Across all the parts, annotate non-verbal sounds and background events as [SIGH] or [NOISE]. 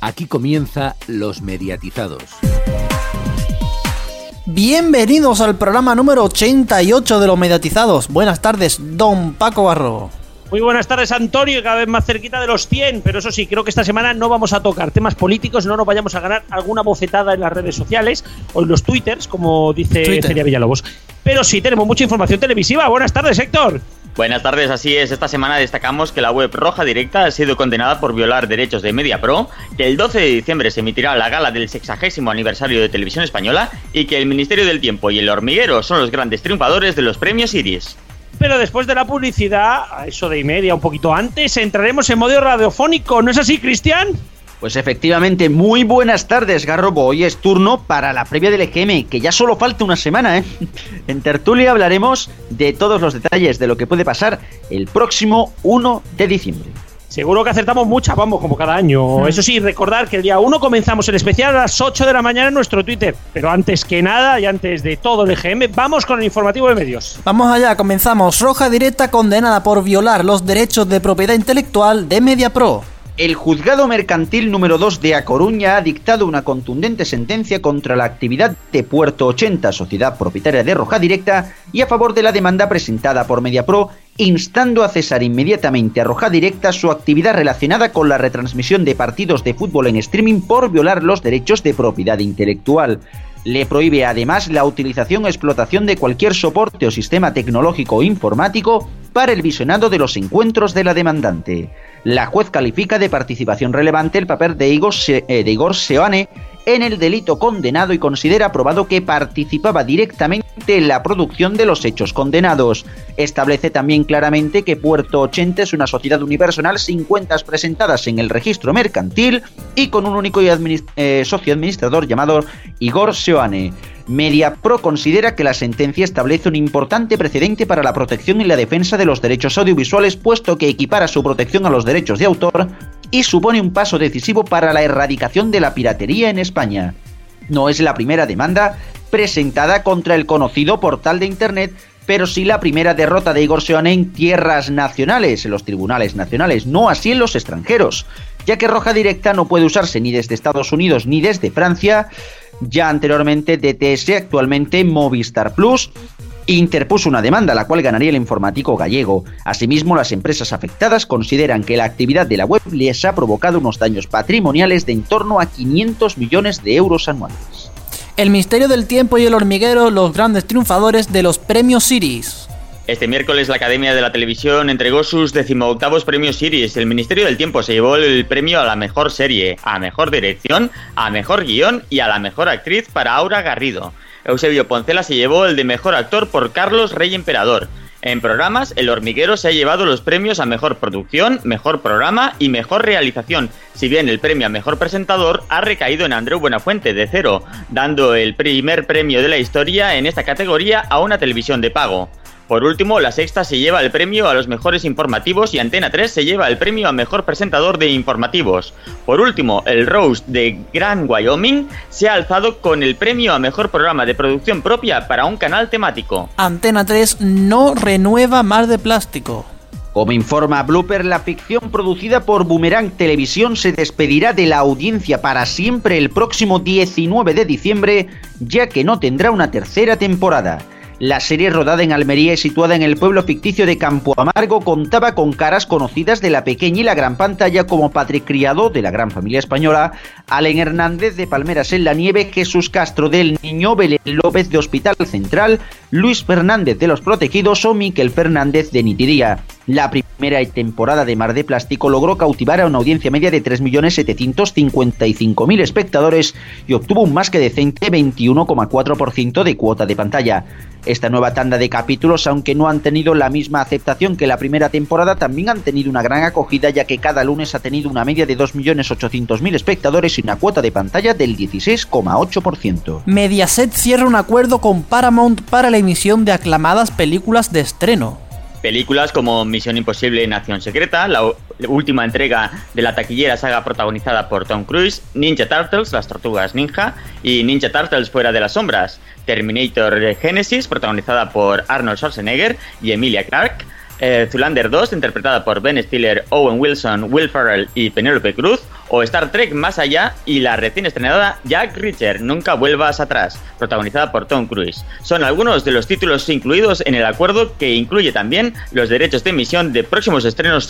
Aquí comienza Los Mediatizados. Bienvenidos al programa número 88 de Los Mediatizados. Buenas tardes, don Paco Barro. Muy buenas tardes, Antonio, cada vez más cerquita de los 100, pero eso sí, creo que esta semana no vamos a tocar temas políticos, no nos vayamos a ganar alguna bofetada en las redes sociales o en los twitters, como dice Twitter. Villalobos. Pero sí, tenemos mucha información televisiva. Buenas tardes, Héctor. Buenas tardes, así es. Esta semana destacamos que la web Roja Directa ha sido condenada por violar derechos de MediaPro, que el 12 de diciembre se emitirá la gala del sexagésimo aniversario de Televisión Española y que el Ministerio del Tiempo y el Hormiguero son los grandes triunfadores de los premios Iris. Pero después de la publicidad, a eso de y media, un poquito antes, entraremos en modo radiofónico. ¿No es así, Cristian? Pues efectivamente, muy buenas tardes, Garrobo. Hoy es turno para la previa del EGM, que ya solo falta una semana, ¿eh? [LAUGHS] En Tertulia hablaremos de todos los detalles de lo que puede pasar el próximo 1 de diciembre. Seguro que acertamos muchas, vamos, como cada año. Eso sí, recordar que el día 1 comenzamos el especial a las 8 de la mañana en nuestro Twitter. Pero antes que nada y antes de todo el EGM, vamos con el informativo de medios. Vamos allá, comenzamos. Roja Directa condenada por violar los derechos de propiedad intelectual de MediaPro. El juzgado mercantil número 2 de A Coruña ha dictado una contundente sentencia contra la actividad de Puerto 80, sociedad propietaria de Roja Directa, y a favor de la demanda presentada por MediaPro, instando a cesar inmediatamente a Roja Directa su actividad relacionada con la retransmisión de partidos de fútbol en streaming por violar los derechos de propiedad intelectual. Le prohíbe además la utilización o explotación de cualquier soporte o sistema tecnológico o informático para el visionado de los encuentros de la demandante. La juez califica de participación relevante el papel de Igor, eh, Seoane en el delito condenado y considera probado que participaba directamente la producción de los hechos condenados. Establece también claramente que Puerto 80 es una sociedad unipersonal sin cuentas presentadas en el registro mercantil y con un único eh, socio administrador llamado Igor Seoane. MediaPro considera que la sentencia establece un importante precedente para la protección y la defensa de los derechos audiovisuales, puesto que equipara su protección a los derechos de autor y supone un paso decisivo para la erradicación de la piratería en España. No es la primera demanda presentada contra el conocido portal de Internet, pero sí la primera derrota de Igor Seoane en tierras nacionales, en los tribunales nacionales, no así en los extranjeros, ya que Roja Directa no puede usarse ni desde Estados Unidos ni desde Francia, ya anteriormente DTS, actualmente Movistar Plus, interpuso una demanda, la cual ganaría el informático gallego. Asimismo, las empresas afectadas consideran que la actividad de la web les ha provocado unos daños patrimoniales de en torno a 500 millones de euros anuales. El Misterio del Tiempo y el Hormiguero, los grandes triunfadores de los premios Siris. Este miércoles la Academia de la Televisión entregó sus decimoctavos premios Series. El Ministerio del Tiempo se llevó el premio a la mejor serie, a mejor dirección, a mejor guion y a la mejor actriz para Aura Garrido. Eusebio Poncela se llevó el de mejor actor por Carlos Rey Emperador. En programas, El Hormiguero se ha llevado los premios a Mejor Producción, Mejor Programa y Mejor Realización, si bien el premio a Mejor Presentador ha recaído en Andreu Buenafuente de Cero, dando el primer premio de la historia en esta categoría a una televisión de pago. Por último, La Sexta se lleva el premio a los mejores informativos y Antena 3 se lleva el premio a mejor presentador de informativos. Por último, el Rose de Grand Wyoming se ha alzado con el premio a mejor programa de producción propia para un canal temático. Antena 3 no renueva Mar de Plástico. Como informa Blooper, la ficción producida por Boomerang Televisión se despedirá de la audiencia para siempre el próximo 19 de diciembre, ya que no tendrá una tercera temporada. La serie rodada en Almería y situada en el pueblo ficticio de Campo Amargo contaba con caras conocidas de la pequeña y la gran pantalla como Patrick Criado de la gran familia española, Allen Hernández de Palmeras en la Nieve, Jesús Castro del Niño, Belén López de Hospital Central, Luis Fernández de Los Protegidos o Miquel Fernández de Nitiría. La primera temporada de Mar de Plástico logró cautivar a una audiencia media de 3.755.000 espectadores y obtuvo un más que decente 21,4% de cuota de pantalla. Esta nueva tanda de capítulos, aunque no han tenido la misma aceptación que la primera temporada, también han tenido una gran acogida ya que cada lunes ha tenido una media de 2.800.000 espectadores y una cuota de pantalla del 16,8%. Mediaset cierra un acuerdo con Paramount para la emisión de aclamadas películas de estreno. Películas como Misión Imposible Nación Secreta, la última entrega de la taquillera saga protagonizada por Tom Cruise, Ninja Turtles, las tortugas ninja, y Ninja Turtles Fuera de las Sombras, Terminator Genesis, protagonizada por Arnold Schwarzenegger y Emilia Clarke, eh, Zulander 2, interpretada por Ben Stiller, Owen Wilson, Will Ferrell y Penélope Cruz, o Star Trek Más Allá y la recién estrenada Jack Reacher, Nunca Vuelvas Atrás, protagonizada por Tom Cruise. Son algunos de los títulos incluidos en el acuerdo que incluye también los derechos de emisión de próximos estrenos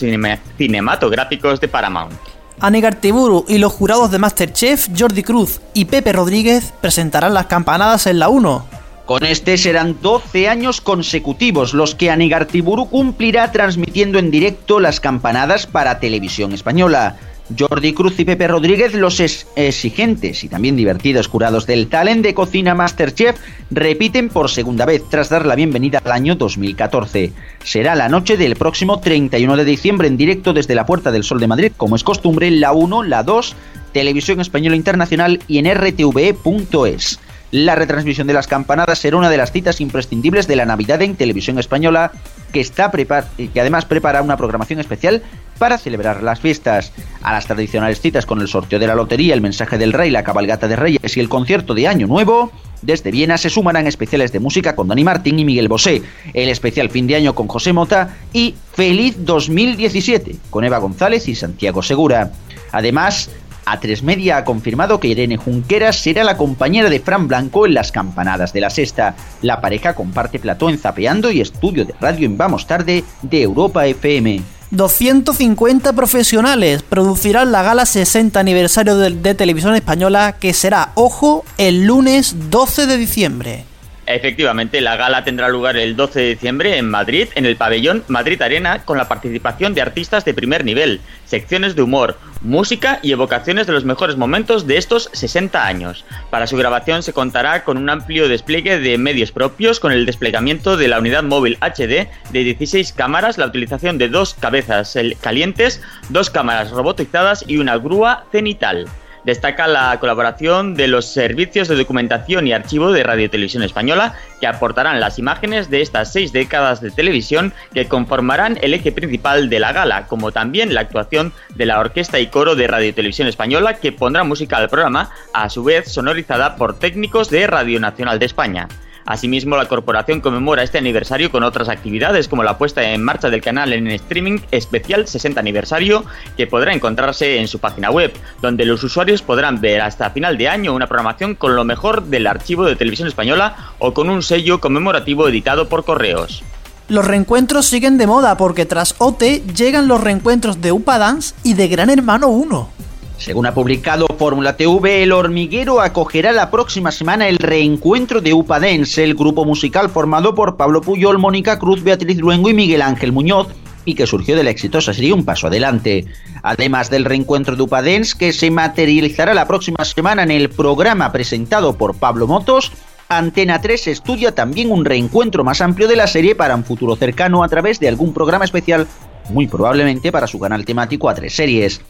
cinematográficos de Paramount. Anígar Tiburu y los jurados de Masterchef, Jordi Cruz y Pepe Rodríguez presentarán las campanadas en la 1. Con este serán 12 años consecutivos los que Anigartiburu cumplirá transmitiendo en directo las campanadas para televisión española. Jordi Cruz y Pepe Rodríguez, los exigentes y también divertidos curados del talent de cocina Masterchef, repiten por segunda vez tras dar la bienvenida al año 2014. Será la noche del próximo 31 de diciembre en directo desde la Puerta del Sol de Madrid, como es costumbre, la 1, la 2, Televisión Española Internacional y en rtve.es. La retransmisión de las campanadas será una de las citas imprescindibles de la Navidad en televisión española, que, está que además prepara una programación especial para celebrar las fiestas. A las tradicionales citas con el sorteo de la lotería, el mensaje del rey, la cabalgata de reyes y el concierto de Año Nuevo, desde Viena se sumarán especiales de música con Dani Martín y Miguel Bosé, el especial fin de año con José Mota y Feliz 2017 con Eva González y Santiago Segura. Además, a3 Media ha confirmado que Irene Junqueras será la compañera de Fran Blanco en las campanadas de la sexta. La pareja comparte plató en Zapeando y estudio de radio en Vamos Tarde de Europa FM. 250 profesionales producirán la gala 60 aniversario de, Televisión Española que será, ojo, el lunes 12 de diciembre. Efectivamente, la gala tendrá lugar el 12 de diciembre en Madrid, en el pabellón Madrid Arena, con la participación de artistas de primer nivel, secciones de humor, música y evocaciones de los mejores momentos de estos 60 años. Para su grabación se contará con un amplio despliegue de medios propios, con el desplegamiento de la unidad móvil HD de 16 cámaras, la utilización de dos cabezas calientes, dos cámaras robotizadas y una grúa cenital. Destaca la colaboración de los servicios de documentación y archivo de Radio Televisión Española, que aportarán las imágenes de estas seis décadas de televisión que conformarán el eje principal de la gala, como también la actuación de la orquesta y coro de Radio Televisión Española, que pondrá música al programa, a su vez sonorizada por técnicos de Radio Nacional de España. Asimismo, la corporación conmemora este aniversario con otras actividades como la puesta en marcha del canal en streaming especial 60 aniversario que podrá encontrarse en su página web, donde los usuarios podrán ver hasta final de año una programación con lo mejor del archivo de televisión española o con un sello conmemorativo editado por correos. Los reencuentros siguen de moda porque tras OT llegan los reencuentros de UPA Dance y de Gran Hermano 1. Según ha publicado Fórmula TV, El Hormiguero acogerá la próxima semana el reencuentro de Upadense, el grupo musical formado por Pablo Puyol, Mónica Cruz, Beatriz Luengo y Miguel Ángel Muñoz, y que surgió de la exitosa serie Un Paso Adelante. Además del reencuentro de Upadens, que se materializará la próxima semana en el programa presentado por Pablo Motos, Antena 3 estudia también un reencuentro más amplio de la serie para un futuro cercano a través de algún programa especial, muy probablemente para su canal temático a tres series.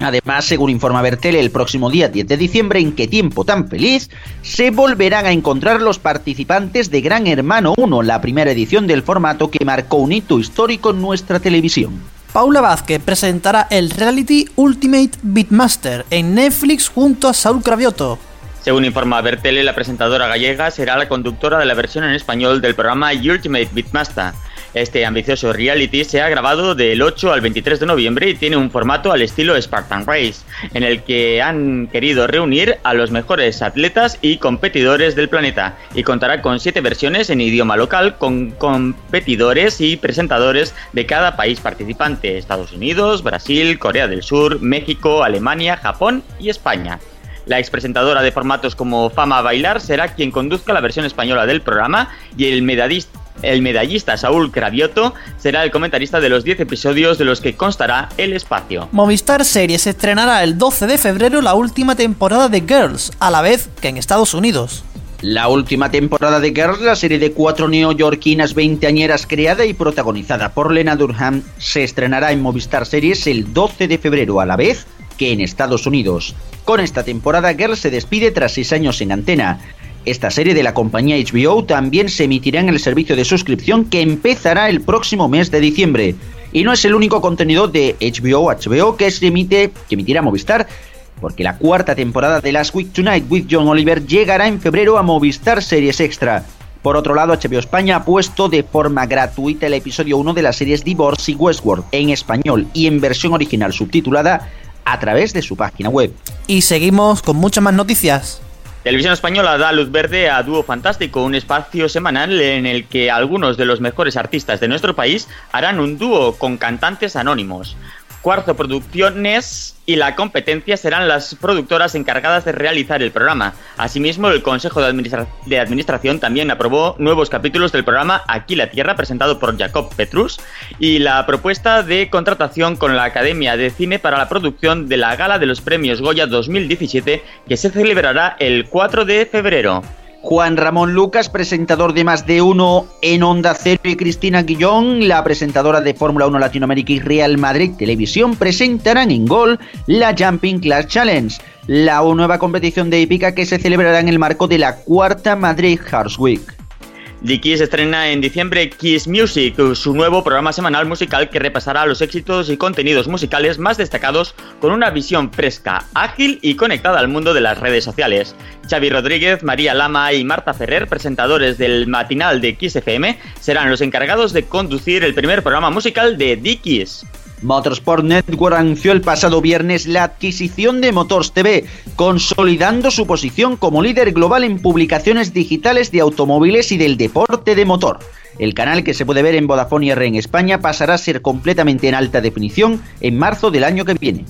Además, según informa Bertel, el próximo día 10 de diciembre, en qué tiempo tan feliz, se volverán a encontrar los participantes de Gran Hermano 1, la primera edición del formato que marcó un hito histórico en nuestra televisión. Paula Vázquez presentará el reality Ultimate Beatmaster en Netflix junto a Saúl Cravioto. Según informa Bertele, la presentadora gallega será la conductora de la versión en español del programa Ultimate Beatmaster este ambicioso reality se ha grabado del 8 al 23 de noviembre y tiene un formato al estilo Spartan Race, en el que han querido reunir a los mejores atletas y competidores del planeta y contará con siete versiones en idioma local con competidores y presentadores de cada país participante, Estados Unidos, Brasil, Corea del Sur, México, Alemania, Japón y España. La expresentadora de formatos como Fama Bailar será quien conduzca la versión española del programa y el medallista el medallista Saúl Cravioto será el comentarista de los 10 episodios de los que constará el espacio. Movistar Series estrenará el 12 de febrero la última temporada de Girls, a la vez que en Estados Unidos. La última temporada de Girls, la serie de cuatro neoyorquinas veinteañeras creada y protagonizada por Lena Durham, se estrenará en Movistar Series el 12 de febrero, a la vez que en Estados Unidos. Con esta temporada, Girls se despide tras seis años en antena. Esta serie de la compañía HBO también se emitirá en el servicio de suscripción que empezará el próximo mes de diciembre. Y no es el único contenido de HBO HBO que se emite, que emitirá Movistar, porque la cuarta temporada de Last Week Tonight with John Oliver llegará en febrero a Movistar Series Extra. Por otro lado, HBO España ha puesto de forma gratuita el episodio 1 de las series Divorce y Westworld en español y en versión original subtitulada a través de su página web. Y seguimos con muchas más noticias. Televisión Española da luz verde a Dúo Fantástico, un espacio semanal en el que algunos de los mejores artistas de nuestro país harán un dúo con cantantes anónimos. Cuarzo Producciones y la competencia serán las productoras encargadas de realizar el programa. Asimismo, el Consejo de, Administración también aprobó nuevos capítulos del programa Aquí la Tierra, presentado por Jacob Petrus, y la propuesta de contratación con la Academia de Cine para la producción de la Gala de los Premios Goya 2017, que se celebrará el 4 de febrero. Juan Ramón Lucas, presentador de Más de Uno en Onda Cero, y Cristina Guillón, la presentadora de Fórmula 1 Latinoamérica y Real Madrid Televisión, presentarán en Gol la Jumping Class Challenge, la nueva competición de hípica que se celebrará en el marco de la cuarta Madrid Horse Week. The Kiss estrena en diciembre Kiss Music, su nuevo programa semanal musical que repasará los éxitos y contenidos musicales más destacados con una visión fresca, ágil y conectada al mundo de las redes sociales. Xavi Rodríguez, María Lama y Marta Ferrer, presentadores del matinal de Kiss FM, serán los encargados de conducir el primer programa musical de The Kiss. Motorsport Network anunció el pasado viernes la adquisición de Motors TV, consolidando su posición como líder global en publicaciones digitales de automóviles y del deporte de motor. El canal que se puede ver en Vodafone R en España pasará a ser completamente en alta definición en marzo del año que viene.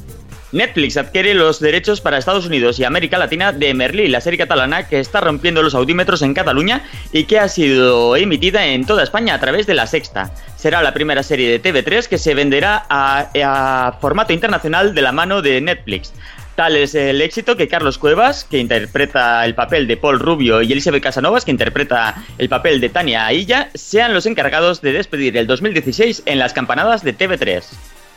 Netflix adquiere los derechos para Estados Unidos y América Latina de Merlí, la serie catalana que está rompiendo los audímetros en Cataluña y que ha sido emitida en toda España a través de la Sexta. Será la primera serie de TV3 que se venderá a, formato internacional de la mano de Netflix. Tal es el éxito que Carlos Cuevas, que interpreta el papel de Paul Rubio, y Elizabeth Casanovas, que interpreta el papel de Tania Ailla, sean los encargados de despedir el 2016 en las campanadas de TV3.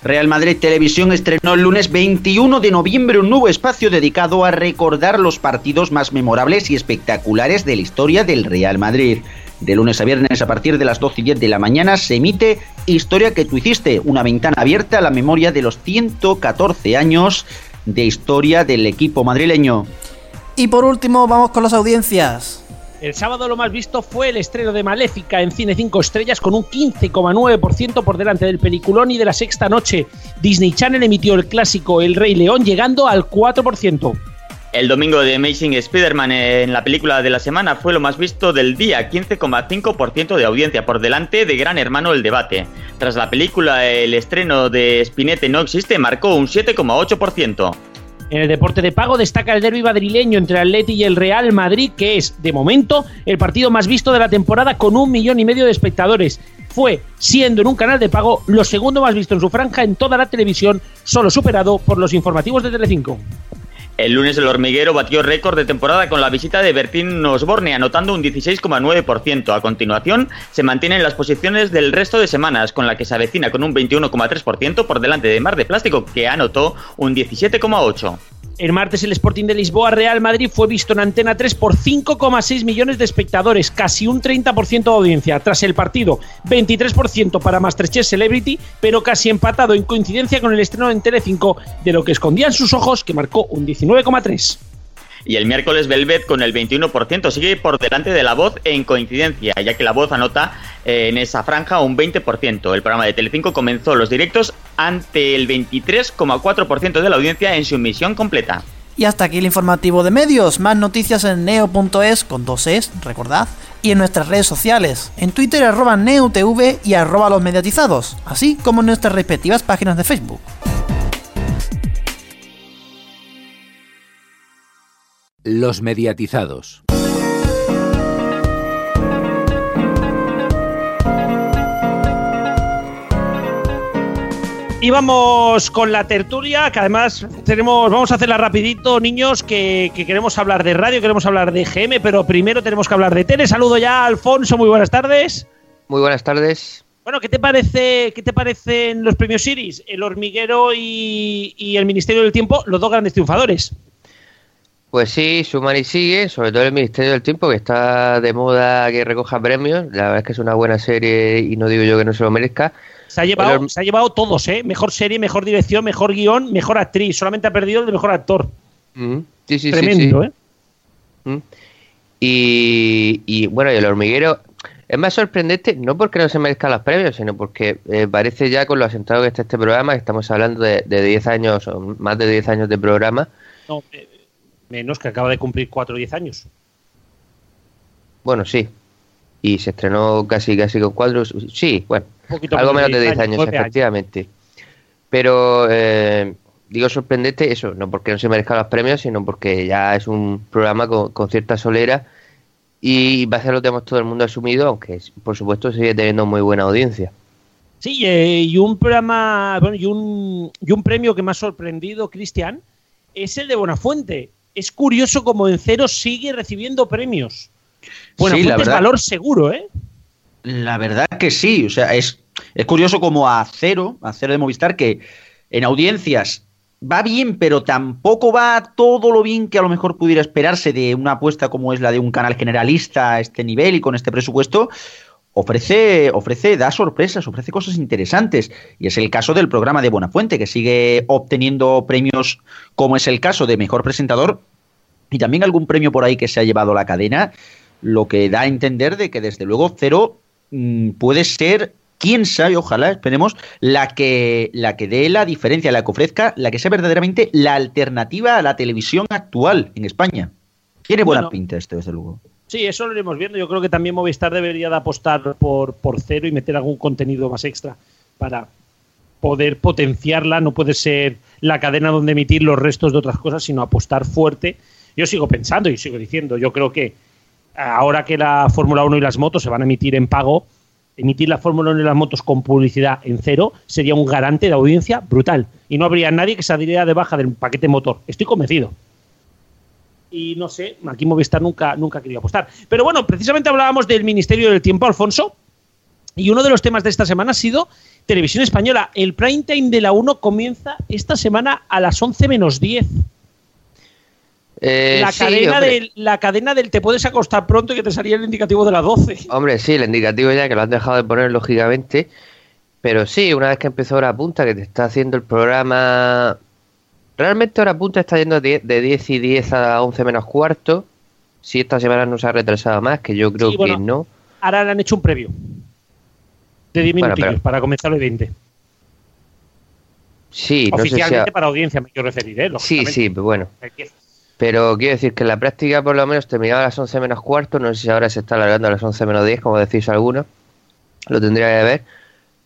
Real Madrid Televisión estrenó el lunes 21 de noviembre un nuevo espacio dedicado a recordar los partidos más memorables y espectaculares de la historia del Real Madrid. De lunes a viernes a partir de las 12 y 10 de la mañana se emite Historia que tú hiciste, una ventana abierta a la memoria de los 114 años de historia del equipo madrileño. Y por último vamos con las audiencias. El sábado lo más visto fue el estreno de Maléfica en Cine 5 Estrellas con un 15,9% por delante del peliculón y de la sexta noche. Disney Channel emitió el clásico El Rey León llegando al 4%. El domingo de Amazing Spider-Man en la película de la semana fue lo más visto del día, 15,5% de audiencia por delante de Gran Hermano El Debate. Tras la película, el estreno de Spinette no existe marcó un 7,8%. En el deporte de pago destaca el derby madrileño entre Atleti y el Real Madrid, que es, de momento, el partido más visto de la temporada con un millón y medio de espectadores. Fue, siendo en un canal de pago, lo segundo más visto en su franja en toda la televisión, solo superado por los informativos de Telecinco. El lunes el hormiguero batió récord de temporada con la visita de Bertín Osborne, anotando un 16,9%. A continuación, se mantienen las posiciones del resto de semanas, con la que se avecina con un 21,3% por delante de Mar de Plástico, que anotó un 17,8%. El martes el Sporting de Lisboa Real Madrid fue visto en Antena 3 por 5,6 millones de espectadores, casi un 30% de audiencia. Tras el partido, 23% para Masterchef Celebrity, pero casi empatado en coincidencia con el estreno en Tele5 de lo que escondían sus ojos, que marcó un 19,3. Y el miércoles Velvet con el 21% sigue por delante de La Voz en coincidencia, ya que La Voz anota eh, en esa franja un 20%. El programa de Telecinco comenzó los directos ante el 23,4% de la audiencia en su emisión completa. Y hasta aquí el informativo de medios. Más noticias en neo.es con dos es, recordad, y en nuestras redes sociales, en Twitter arroba neotv y arroba los mediatizados, así como en nuestras respectivas páginas de Facebook. Los mediatizados. Y vamos con la tertulia, que además tenemos, vamos a hacerla rapidito, niños, que, queremos hablar de radio, queremos hablar de GM, pero primero tenemos que hablar de tele. Saludo ya a Alfonso, muy buenas tardes. Muy buenas tardes. Bueno, ¿qué te parece, qué te parecen los premios Iris? El hormiguero y, y el Ministerio del Tiempo, los dos grandes triunfadores. Pues sí, suman y sigue, sobre todo el Ministerio del Tiempo, que está de moda que recoja premios. La verdad es que es una buena serie y no digo yo que no se lo merezca. Se ha llevado, se ha llevado todos, ¿eh? Mejor serie, mejor dirección, mejor guion, mejor actriz. Solamente ha perdido el de mejor actor. Mm, sí, sí, Tremendo, ¿eh? Mm. Y, bueno, y el hormiguero es más sorprendente, no porque no se merezcan los premios, sino porque eh, parece ya con lo asentado que está este programa, que estamos hablando de, de 10 años, o más de 10 años de programa. No, eh, menos que acaba de cumplir 4 o 10 años. Bueno, sí. Y se estrenó casi casi con cuatro. Sí, bueno, algo menos de 10 años, efectivamente. Pero eh, digo sorprendente eso, no porque no se merezcan los premios, sino porque ya es un programa con, cierta solera y va a ser lo que hemos todo el mundo asumido, aunque por supuesto sigue teniendo muy buena audiencia. Sí, eh, y un programa, bueno, y un, y un premio que me ha sorprendido, Cristian, es el de Buenafuente. Es curioso como en cero sigue recibiendo premios. Buenafuente es valor seguro, ¿eh? La verdad que sí, o sea, es, es curioso como a cero, a cero de Movistar, que en audiencias va bien, pero tampoco va todo lo bien que a lo mejor pudiera esperarse de una apuesta como es la de un canal generalista a este nivel y con este presupuesto. Ofrece, ofrece, da sorpresas, ofrece cosas interesantes. Y es el caso del programa de Buenafuente, que sigue obteniendo premios, como es el caso de Mejor Presentador, y también algún premio por ahí que se ha llevado la cadena, lo que da a entender de que desde luego Cero mm, puede ser quién sabe, ojalá, esperemos, la que, la que dé la diferencia, la que ofrezca, la que sea verdaderamente la alternativa a la televisión actual en España. Tiene buena pinta esto, desde luego. Sí, eso lo iremos viendo. Yo creo que también Movistar debería de apostar por, por cero y meter algún contenido más extra para poder potenciarla. No puede ser la cadena donde emitir los restos de otras cosas, sino apostar fuerte. Yo sigo pensando y sigo diciendo, yo creo que ahora que la Fórmula 1 y las motos se van a emitir en pago, emitir la Fórmula 1 y las motos con publicidad en cero sería un garante de audiencia brutal. Y no habría nadie que saliera de baja del paquete motor. Estoy convencido. Y no sé, aquí Movistar nunca, nunca ha querido apostar. Pero bueno, precisamente hablábamos del Ministerio del Tiempo, Alfonso. Y uno de los temas de esta semana ha sido Televisión Española. El prime time de la 1 comienza esta semana a las 11 menos 10. Eh, la, cadena del, la cadena del te puedes acostar pronto y que te salía el indicativo de las 12. Hombre, sí, el indicativo ya que lo has dejado de poner lógicamente. Pero sí, una vez que empezó hora punta, que te está haciendo el programa. Realmente hora punta está yendo de 10 y 10 a 11 menos cuarto. Si esta semana no se ha retrasado más, que yo creo que no. Ahora le han hecho un previo. De 10 minutos para comenzar el 20. Sí, Oficialmente para audiencia me quiero referir, ¿eh? Sí, sí, pero bueno. Pero quiero decir que en la práctica por lo menos terminaba a las 11 menos cuarto, no sé si ahora se está alargando a las 11 menos 10, como decís algunos, lo tendría que ver,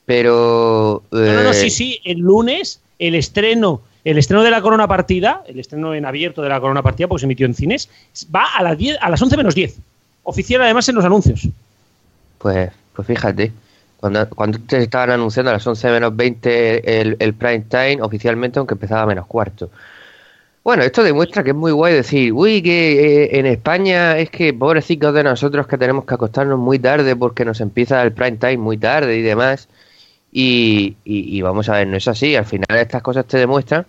pero... No, no, no, sí, eh, sí, el lunes el estreno, el estreno de la Corona Partida, el estreno en abierto de la Corona Partida, porque se emitió en cines, va a las, 10, a las 11 menos 10, oficial además en los anuncios. Pues, pues fíjate, cuando, cuando te estaban anunciando a las 11 menos 20 el, prime time, oficialmente, aunque empezaba a menos cuarto. Bueno, esto demuestra que es muy guay decir, uy, que eh, en España es que pobrecitos de nosotros que tenemos que acostarnos muy tarde porque nos empieza el prime time muy tarde y demás. Y, vamos a ver, no es así. Al final estas cosas te demuestran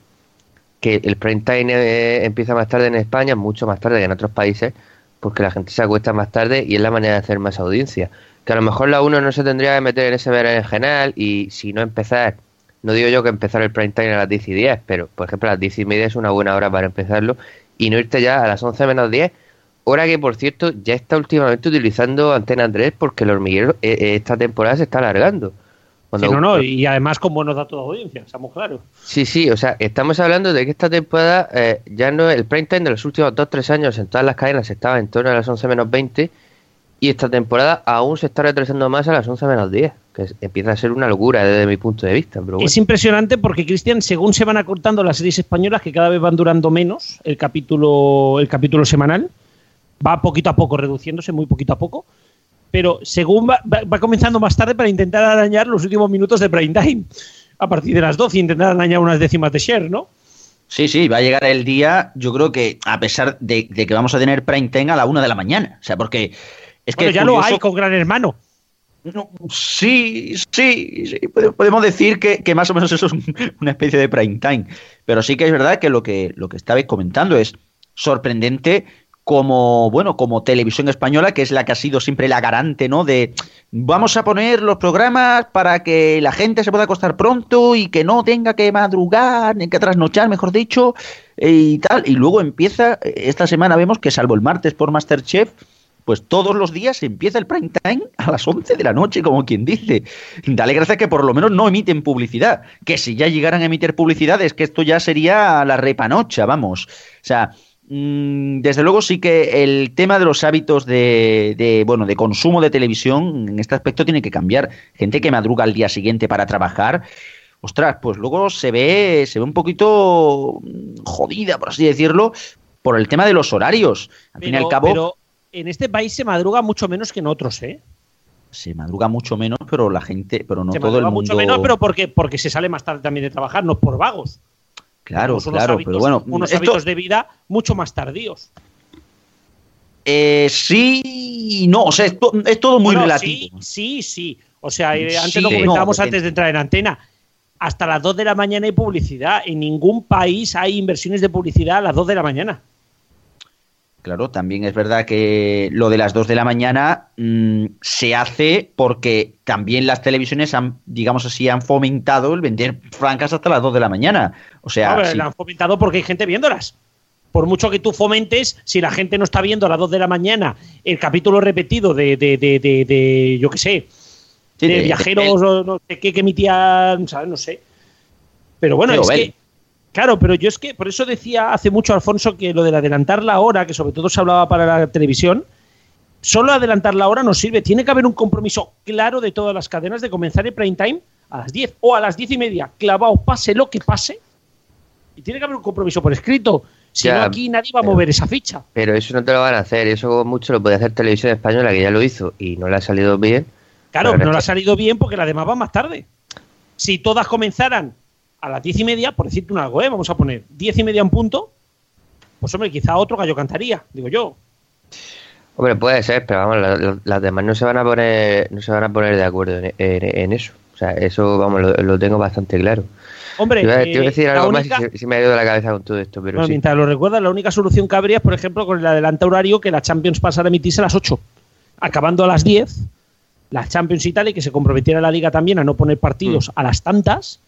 que el prime time eh, empieza más tarde en España, mucho más tarde que en otros países, porque la gente se acuesta más tarde y es la manera de hacer más audiencia. Que a lo mejor la uno no se tendría que meter en ese verano general y si no empezar no digo yo que empezar el prime time a las 10 y 10, pero por ejemplo a las 10 y media es una buena hora para empezarlo y no irte ya a las 11 menos 10, hora que por cierto ya está últimamente utilizando Antena 3 porque el hormiguero eh, eh, esta temporada se está alargando. No, no, y además con buenos datos de audiencia, estamos claros. Sí, sí, o sea, estamos hablando de que esta temporada eh, ya no el prime time de los últimos 2-3 años en todas las cadenas estaba en torno a las 11 menos 20 y esta temporada aún se está retrasando más a las 11 menos 10 que empieza a ser una locura desde mi punto de vista. Es impresionante porque, Cristian, según se van acortando las series españolas, que cada vez van durando menos el capítulo, el capítulo semanal, va poquito a poco reduciéndose, muy poquito a poco, pero según va, comenzando más tarde para intentar arañar los últimos minutos de prime time, a partir de las 12, intentar arañar unas décimas de share, ¿no? Sí, sí, va a llegar el día, yo creo que a pesar de, que vamos a tener prime time a la una de la mañana, o sea, porque... Es que ya lo hay con Gran Hermano. Sí, sí, sí, podemos decir que, más o menos eso es una especie de prime time. Pero sí que es verdad que lo que, lo que estabais comentando es sorprendente como, bueno, como televisión española, que es la que ha sido siempre la garante, ¿no? De vamos a poner los programas para que la gente se pueda acostar pronto y que no tenga que madrugar, ni que trasnochar, mejor dicho, y tal. Y luego empieza, esta semana vemos que salvo el martes por Masterchef, pues todos los días empieza el prime time a las 11 de la noche, como quien dice. Dale gracias que por lo menos no emiten publicidad. Que si ya llegaran a emitir publicidad, es que esto ya sería la repanocha, vamos. O sea, desde luego sí que el tema de los hábitos de, de, bueno de consumo de televisión en este aspecto tiene que cambiar. Gente que madruga al día siguiente para trabajar, ostras, pues luego se ve se ve un poquito jodida, por así decirlo, por el tema de los horarios. Al pero, fin y al cabo. Pero en este país se madruga mucho menos que en otros, ¿eh? Se madruga mucho menos, pero la gente, pero no se todo el mundo. mucho menos, pero porque, porque se sale más tarde también de trabajar, no por vagos. Claro, claro, hábitos, pero bueno. Unos esto, hábitos de vida mucho más tardíos. Eh, sí, no, o sea, es, to, es todo muy bueno, relativo. Sí, sí, sí. O sea, eh, antes Sí, lo comentábamos no, antes de entrar en antena. Hasta las 2 de la mañana hay publicidad. En ningún país hay inversiones de publicidad a las 2 de la mañana. Claro, también es verdad que lo de las 2 de la mañana mmm, se hace porque también las televisiones han, digamos así, han fomentado el vender francas hasta las 2 de la mañana. O sea, No, sí. la han fomentado porque hay gente viéndolas. Por mucho que tú fomentes, si la gente no está viendo a las 2 de la mañana el capítulo repetido de, de, de, de, de yo qué sé, Sí, de, viajeros de- o no sé qué que emitían, ¿sabes? No sé. Pero bueno, es que. Claro, pero yo es que por eso decía hace mucho Alfonso que lo del adelantar la hora, que sobre todo se hablaba para la televisión, solo adelantar la hora no sirve. Tiene que haber un compromiso claro de todas las cadenas de comenzar el prime time a las 10 o a las 10 y media, clavado, pase lo que pase. Y tiene que haber un compromiso por escrito. Si Ya, no, aquí nadie va a pero- mover esa ficha. Pero eso no te lo van a hacer, eso mucho lo puede hacer Televisión Española, que ya lo hizo y no le ha salido bien. Claro, no le ha salido bien porque las demás van más tarde. Si todas comenzaran a las diez y media, por decirte un algo, ¿eh? vamos a poner diez y media en punto, pues hombre, quizá otro gallo cantaría, digo yo. Hombre, puede ser, pero vamos, la- la- las demás no se van a poner, no se van a poner de acuerdo en, en- en eso. O sea, eso, vamos, lo, lo tengo bastante claro. Hombre, te eh, a decir algo única- más se, se me ha ido de la cabeza con todo esto, pero bueno, sí. mientras lo recuerdas, la única solución que habría es, por ejemplo, con el adelanto horario que la Champions pasara a emitirse a las 8, acabando a las 10, la Champions y tal, y que se comprometiera la Liga también a no poner partidos Mm. a las tantas,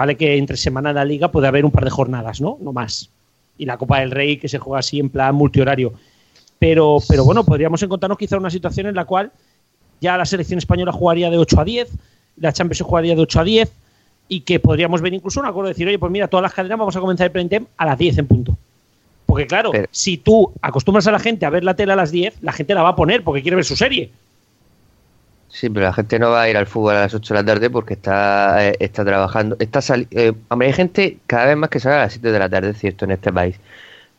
vale que entre semana en la Liga puede haber un par de jornadas, ¿no? No más. Y la Copa del Rey que se juega así en plan multihorario. Pero, pero bueno, podríamos encontrarnos quizá una situación en la cual ya la selección española jugaría de 8 a 10, la Champions se jugaría de 8 a 10 y que podríamos ver incluso un acuerdo de decir, oye, pues mira, todas las cadenas vamos a comenzar el prime a las 10 en punto. Porque claro, Pero- si tú acostumbras a la gente a ver la tele a las 10, la gente la va a poner porque quiere ver su serie. Sí, pero la gente no va a ir al fútbol a las 8 de la tarde porque está, eh, está trabajando. Está sali- eh, hombre, hay gente cada vez más que sale a las 7 de la tarde, cierto, en este país.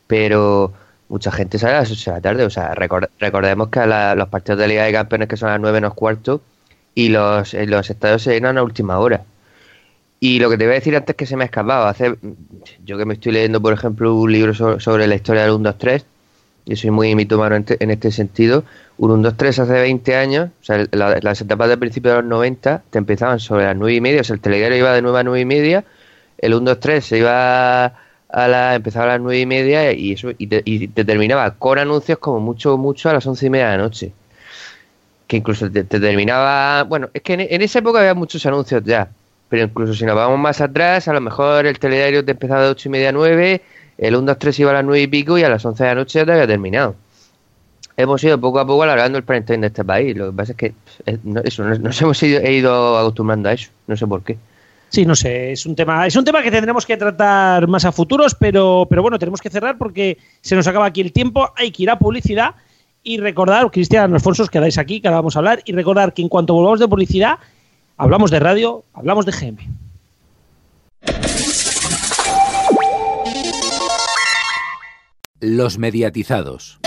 Pero mucha gente sale a las 8 de la tarde. O sea, recor- recordemos que a la- los partidos de Liga de Campeones que son a las 9 menos cuarto y los, eh, los estadios se llenan a última hora. Y lo que te voy a decir antes que se me ha escapado, hace, yo que me estoy leyendo, por ejemplo, un libro so- sobre la historia del 1, 2, 3, yo soy muy mitomano en, te- en este sentido. Un 1, 2, 3 hace 20 años, o sea, la- las etapas del principio de los 90 te empezaban sobre las 9 y media, o sea, el telediario iba de 9 a 9 y media, el 1, 2, 3 se iba a la, empezaba a las 9 y media y eso y te, y te terminaba con anuncios como mucho, mucho a las 11 y media de la noche. Que incluso te, te terminaba, bueno, es que en, en esa época había muchos anuncios ya, pero incluso si nos vamos más atrás, a lo mejor el telediario te empezaba de 8 y media a 9, el 1, 2, 3 iba a las 9 y pico y a las 11 de la noche ya te había terminado. Hemos ido poco a poco alargando el prime de este país. Lo que pasa es que eh, eso, nos, nos hemos ido, he ido acostumbrando a eso. No sé por qué. Sí, no sé, es un tema, es un tema que tendremos que tratar más a futuros, pero, pero bueno, tenemos que cerrar porque se nos acaba aquí el tiempo, hay que ir a publicidad y recordar, Cristian, Alfonso, os quedáis aquí, que ahora vamos a hablar, y recordar que en cuanto volvamos de publicidad, hablamos de radio, hablamos de GM. Los mediatizados.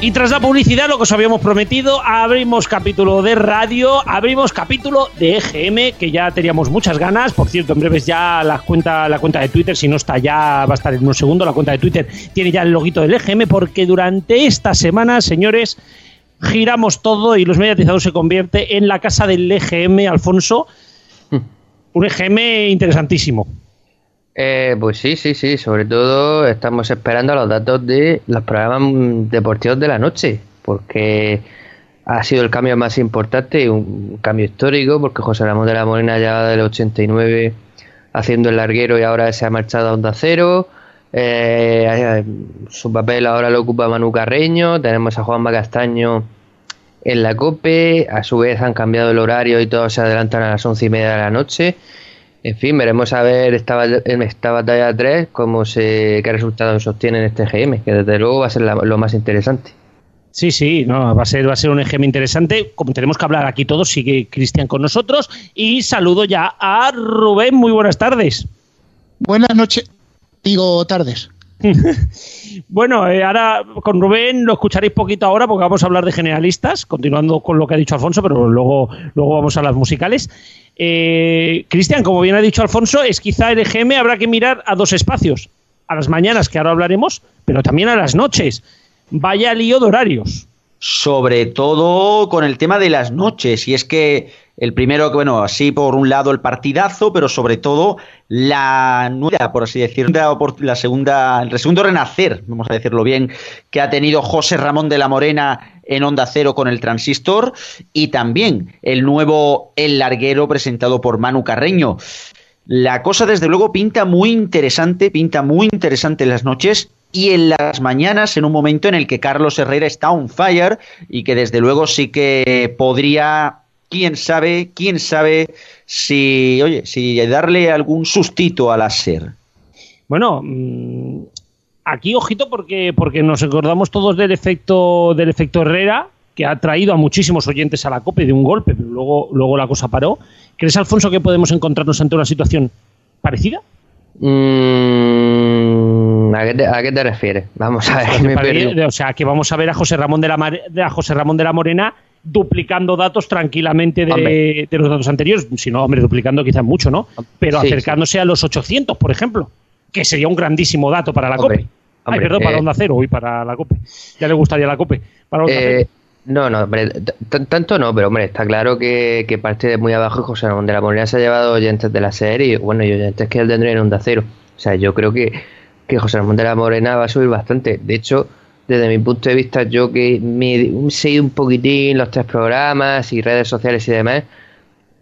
Y tras la publicidad, lo que os habíamos prometido, abrimos capítulo de radio, abrimos capítulo de EGM, que ya teníamos muchas ganas. Por cierto, en breves ya la cuenta, la cuenta de Twitter, si no está ya, va a estar en unos segundos, la cuenta de Twitter tiene ya el loguito del EGM, porque durante esta semana, señores, giramos todo y los mediatizados se convierte en la casa del EGM, Alfonso. [LAUGHS] Un EGM interesantísimo. Eh, pues sí, sí, sí. Sobre todo estamos esperando los datos de los programas deportivos de la noche, porque ha sido el cambio más importante, un cambio histórico, porque José Ramón de la Morena ya del 89 haciendo el larguero y ahora se ha marchado a Onda Cero. Eh, su papel ahora lo ocupa Manu Carreño. Tenemos a Juanma Castaño en la COPE. A su vez han cambiado el horario y todos se adelantan a las once y media de la noche. En fin, veremos a ver esta, esta batalla 3 cómo se, qué resultados obtiene en este GM, que desde luego va a ser lo más interesante. Sí, sí, no, va a ser, va a ser un EGM interesante. Como tenemos que hablar aquí todos, sigue Cristian con nosotros. Y saludo ya a Rubén. Muy buenas tardes. Buenas noches, digo tardes. [LAUGHS] bueno, eh, ahora con Rubén lo escucharéis poquito ahora porque vamos a hablar de generalistas, continuando con lo que ha dicho Alfonso, pero luego, luego vamos a las musicales. Eh, Cristian, como bien ha dicho Alfonso, es quizá el EGM habrá que mirar a dos espacios, a las mañanas, que ahora hablaremos, pero también a las noches. Vaya lío de horarios. Sobre todo con el tema de las noches, y es que el primero, bueno, así por un lado el partidazo, pero sobre todo la nueva, por así decirlo, la segunda, el segundo renacer, vamos a decirlo bien, que ha tenido José Ramón de la Morena en Onda Cero con el Transistor, y también el nuevo El Larguero presentado por Manu Carreño. La cosa, desde luego, pinta muy interesante, pinta muy interesante en las noches y en las mañanas en un momento en el que Carlos Herrera está on fire y que desde luego sí que podría quién sabe, quién sabe si, oye, si darle algún sustito al SER. Bueno, mm, aquí ojito porque porque nos acordamos todos del efecto del efecto Herrera que ha traído a muchísimos oyentes a la COPE de un golpe, pero luego luego la cosa paró. ¿Crees Alfonso que podemos encontrarnos ante una situación parecida? Mm, ¿a, qué te, refieres? Vamos a ver. o sea, que vamos a ver a José Ramón de la, a José Ramón de la Morena duplicando datos tranquilamente de, los datos anteriores. Si no, hombre, duplicando quizás mucho, ¿no? Pero acercándose a los 800, por ejemplo, que sería un grandísimo dato para la COPE. Ay, perdón, para eh, Onda Cero y para la COPE. Ya le gustaría la COPE. Para eh, no, no, hombre, tanto no, pero hombre, está claro que, parte de muy abajo José Ramón de la Morena se ha llevado oyentes de la serie, bueno, y oyentes que él tendría en Onda Cero. O sea, yo creo que, que José Ramón de la Morena va a subir bastante. De hecho, desde mi punto de vista, yo que me he un poquitín los tres programas y redes sociales y demás,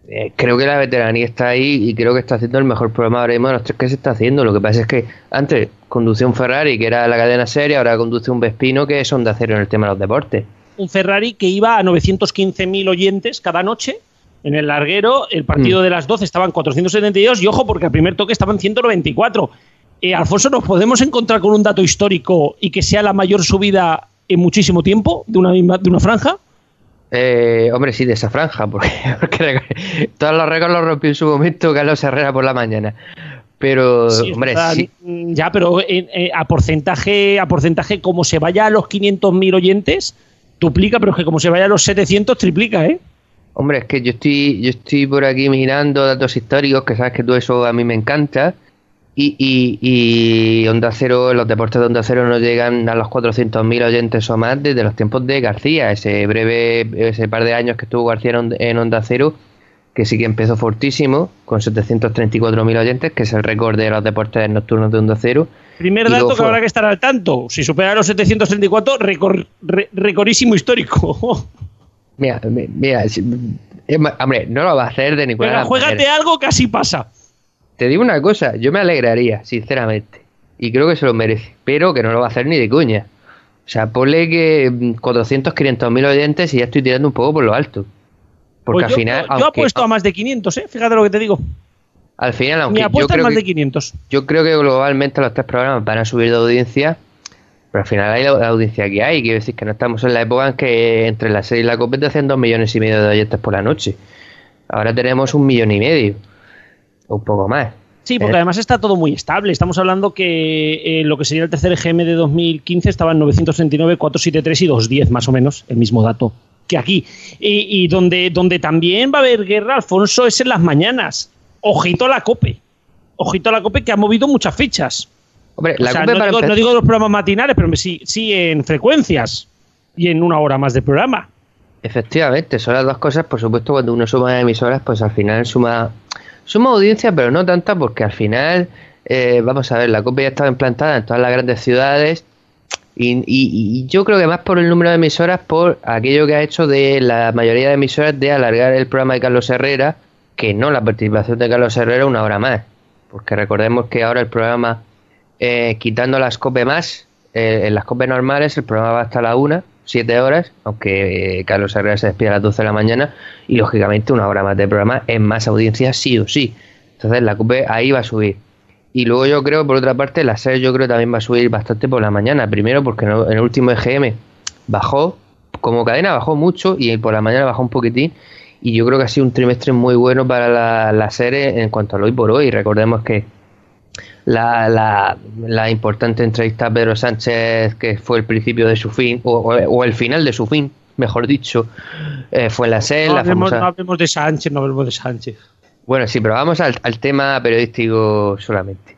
eh, creo que la veteranía está ahí y creo que está haciendo el mejor programa ahora mismo de los tres que se está haciendo. Lo que pasa es que antes conducía un Ferrari, que era la cadena seria, ahora conduce un Vespino, que es Onda Cero en el tema de los deportes un Ferrari que iba a 915.000 oyentes cada noche. En el larguero, el partido mm. de las 12 estaban 472 y ojo porque al primer toque estaban 194. Eh, Alfonso, ¿nos podemos encontrar con un dato histórico y que sea la mayor subida en muchísimo tiempo de una, de una franja? Eh, hombre, sí, de esa franja, porque, todos los récords los rompió en su momento Carlos Herrera por la mañana. Pero, hombre, sí. Ya, pero eh, a porcentaje, a porcentaje, como se vaya a los 500.000 oyentes, duplica, pero es que como se vaya a los 700, triplica, ¿eh? Hombre, es que yo estoy, yo estoy por aquí mirando datos históricos, que sabes que todo eso a mí me encanta. Y, y, Onda Cero, los deportes de Onda Cero no llegan a los 400.000 oyentes o más desde los tiempos de García, ese breve, ese par de años que estuvo García en Onda Cero, que sí que empezó fortísimo, con 734.000 oyentes, que es el récord de los deportes nocturnos de Onda Cero Primer dato que habrá que estar al tanto. Si supera los 734, récord histórico. [LAUGHS] mira, mira, hombre, no lo va a hacer de ninguna manera. Juégate algo que así pasa. Te digo una cosa, yo me alegraría, sinceramente. Y creo que se lo merece. Pero que no lo va a hacer ni de cuña. O sea, ponle que 400, 500 mil oyentes y ya estoy tirando un poco por lo alto. Porque pues al final. Yo, he apuesto a más de 500, ¿eh? Fíjate lo que te digo. Al final, aunque yo creo, más que, de 500. yo creo que globalmente los tres programas van a subir de audiencia, pero al final hay la, audiencia que hay. Quiero decir que no estamos en la época en que entre la serie y la COPET hacen dos millones y medio de oyentes por la noche. Ahora tenemos un millón y medio, un poco más. Sí, porque eh. además está todo muy estable. Estamos hablando que eh, lo que sería el tercer EGM de 2015 estaba en 939, 473 y 210, más o menos, el mismo dato que aquí. Y, y donde, donde también va a haber guerra, Alfonso, es en las mañanas ojito a la COPE. Ojito a la COPE que ha movido muchas fichas. Hombre, la COPE no, digo, no, digo, los programas matinales, pero sí, sí en frecuencias y en una hora más de programa. Efectivamente, son las dos cosas. Por supuesto, cuando uno suma emisoras, pues al final suma, suma audiencia, pero no tanta, porque al final, eh, vamos a ver, la COPE ya estaba implantada en todas las grandes ciudades. Y, yo creo que más por el número de emisoras, por aquello que ha hecho de la mayoría de emisoras de alargar el programa de Carlos Herrera que no la participación de Carlos Herrera una hora más. porque recordemos que ahora el programa, eh, quitando las COPE más, eh, en las COPE normales el programa va hasta la 1, 7 horas, aunque Carlos Herrera se despide a las 12 de la mañana y lógicamente una hora más de programa es más audiencia sí o sí. Entonces la COPE ahí va a subir. Y luego yo creo, por otra parte, la serie yo creo también va a subir bastante por la mañana. Primero porque en el último EGM bajó, como cadena bajó mucho y por la mañana bajó un poquitín. Y yo creo que ha sido un trimestre muy bueno para la, serie en cuanto a lo hoy por hoy. Recordemos que la, la, importante entrevista a Pedro Sánchez, que fue el principio de su fin, o, el final de su fin, mejor dicho, eh, fue en la serie. No, hablemos, no hablemos de Sánchez, no hablemos de Sánchez. Bueno, sí, pero vamos al, tema periodístico solamente.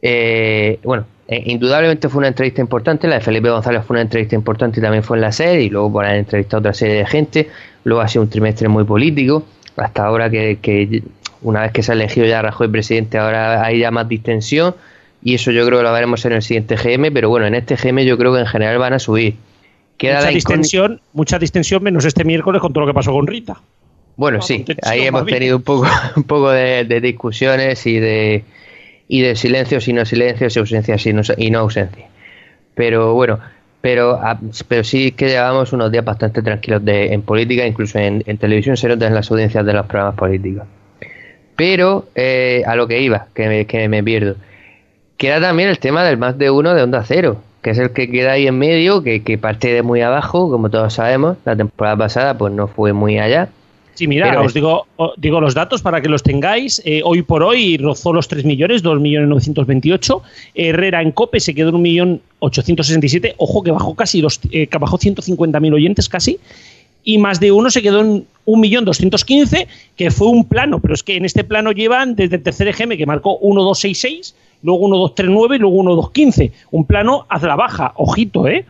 Eh, bueno, eh, indudablemente fue una entrevista importante, la de Felipe González fue una entrevista importante y también fue en la serie, y luego por haber entrevistado a otra serie de gente, luego ha sido un trimestre muy político, hasta ahora que, una vez que se ha elegido ya Rajoy presidente, ahora hay ya más distensión, y eso yo creo que lo veremos en el siguiente GM, pero bueno, en este GM yo creo que en general van a subir. mucha distensión, mucha distensión menos este miércoles con todo lo que pasó con Rita. Bueno, sí, ahí hemos tenido un poco, [LAUGHS] un poco de, discusiones y de, y de silencios y no silencios, y ausencias y no, y no ausencias. Pero bueno, pero, ah, pero sí que llevamos unos días bastante tranquilos de, en política, incluso en, televisión se notan las audiencias de los programas políticos. Pero eh, a lo que iba, que me, que me pierdo, queda también el tema del más de uno de Onda Cero, que es el que queda ahí en medio, que, que parte de muy abajo, como todos sabemos, la temporada pasada pues no fue muy allá Sí, mira, os digo, digo los datos para que los tengáis. Eh, hoy por hoy rozó los 3 millones, 2 millones 928. Herrera en COPE se quedó en 1.867. Ojo que bajó casi, los, eh, bajó 150.000 oyentes casi. Y más de uno se quedó en 1.215, que fue un plano. Pero es que en este plano llevan desde el tercer EGM, que marcó 1.266, luego 1.239 y luego 1.215. Un plano hacia la baja. Ojito, ¿eh?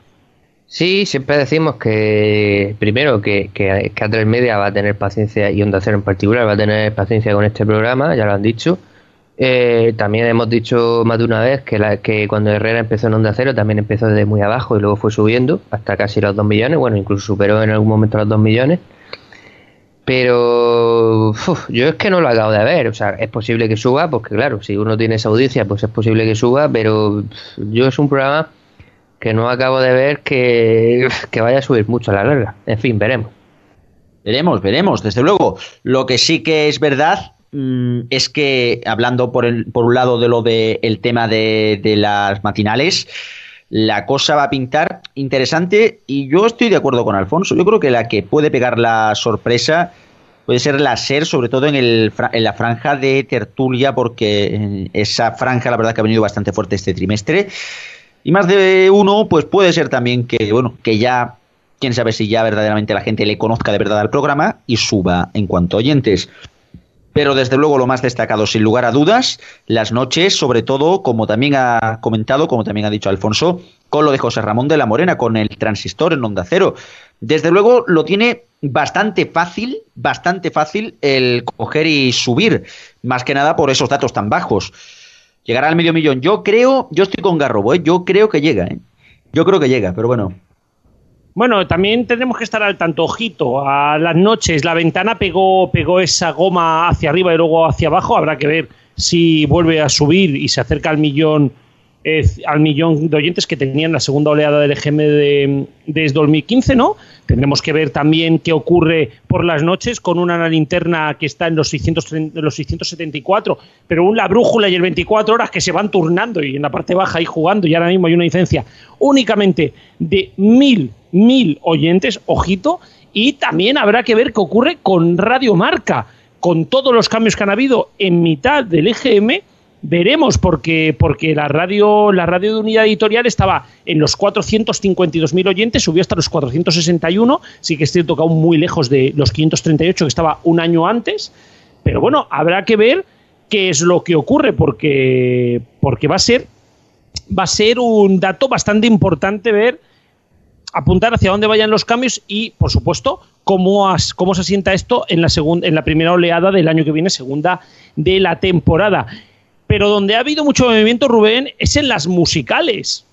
Sí, siempre decimos que, primero, que, que, que A3 Media va a tener paciencia y Onda Cero en particular va a tener paciencia con este programa, ya lo han dicho. Eh, también hemos dicho más de una vez que, la, que cuando Herrera empezó en Onda Cero también empezó desde muy abajo y luego fue subiendo hasta casi los 2 millones, bueno, incluso superó en algún momento los 2 millones. Pero yo es que no lo acabo de ver, o sea, es posible que suba, porque claro, si uno tiene esa audiencia, pues es posible que suba, pero yo es un programa que no acabo de ver que, vaya a subir mucho a la larga. En fin, veremos. Veremos, veremos, desde luego. Lo que sí que es verdad mm, es que, hablando por, el, por un lado de lo del tema de, de las matinales, la cosa va a pintar interesante y yo estoy de acuerdo con Alfonso. Yo creo que la que puede pegar la sorpresa puede ser la SER, sobre todo en, el, en la franja de tertulia, porque esa franja la verdad que ha venido bastante fuerte este trimestre. Y más de uno, pues puede ser también que, bueno, que ya, quién sabe si ya verdaderamente la gente le conozca de verdad al programa y suba en cuanto a oyentes. Pero desde luego lo más destacado, sin lugar a dudas, las noches, sobre todo, como también ha comentado, como también ha dicho Alfonso, con lo de José Ramón de la Morena, con el transistor en Onda Cero. Desde luego lo tiene bastante fácil, bastante fácil el coger y subir, más que nada por esos datos tan bajos llegará al medio millón. Yo creo, yo estoy con Garrobo, ¿eh? yo creo que llega, ¿eh? yo creo que llega, pero bueno. Bueno, también tenemos que estar al tanto, ojito, a las noches. La ventana pegó, pegó esa goma hacia arriba y luego hacia abajo, habrá que ver si vuelve a subir y se acerca al millón al millón de oyentes que tenían la segunda oleada del EGM de, desde 2015, ¿no? Tendremos que ver también qué ocurre por las noches con una linterna que está en los, 630, los 674, pero un la brújula y el 24 horas que se van turnando y en la parte baja ahí jugando y ahora mismo hay una licencia únicamente de mil, mil oyentes, ojito, y también habrá que ver qué ocurre con Radio Marca, con todos los cambios que han habido en mitad del EGM Veremos porque, porque la radio la radio de unidad editorial estaba en los 452.000 oyentes, subió hasta los 461, sí que es cierto que aún muy lejos de los 538 que estaba un año antes, pero bueno, habrá que ver qué es lo que ocurre porque, porque va a ser va a ser un dato bastante importante ver apuntar hacia dónde vayan los cambios y, por supuesto, cómo, cómo se asienta esto en la, en la primera oleada del año que viene, segunda de la temporada. Pero donde ha habido mucho movimiento, Rubén, es en las musicales.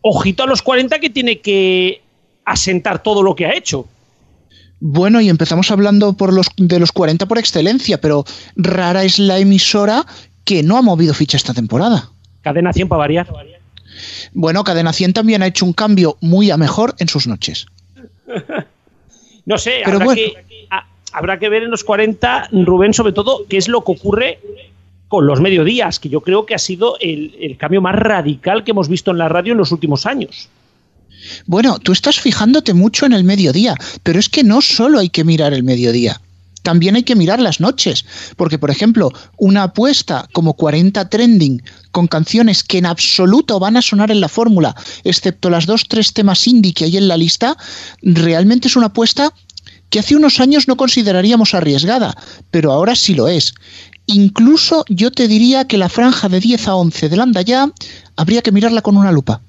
Ojito a los 40 que tiene que asentar todo lo que ha hecho. Bueno, y empezamos hablando por los, de los 40 por excelencia, pero rara es la emisora que no ha movido ficha esta temporada. Cadena 100 para variar. Bueno, Cadena 100 también ha hecho un cambio muy a mejor en sus noches. [LAUGHS] no sé, habrá, que, habrá que ver en los 40, Rubén, sobre todo, qué es lo que ocurre con los mediodías, que yo creo que ha sido el, cambio más radical que hemos visto en la radio en los últimos años. Bueno, tú estás fijándote mucho en el mediodía, pero es que no solo hay que mirar el mediodía también hay que mirar las noches, porque por ejemplo, una apuesta como 40 trending con canciones que en absoluto van a sonar en la fórmula, excepto las dos tres temas indie que hay en la lista, realmente es una apuesta que hace unos años no consideraríamos arriesgada, pero ahora sí lo es. Incluso yo te diría que la franja de 10 a 11 de Landa ya habría que mirarla con una lupa.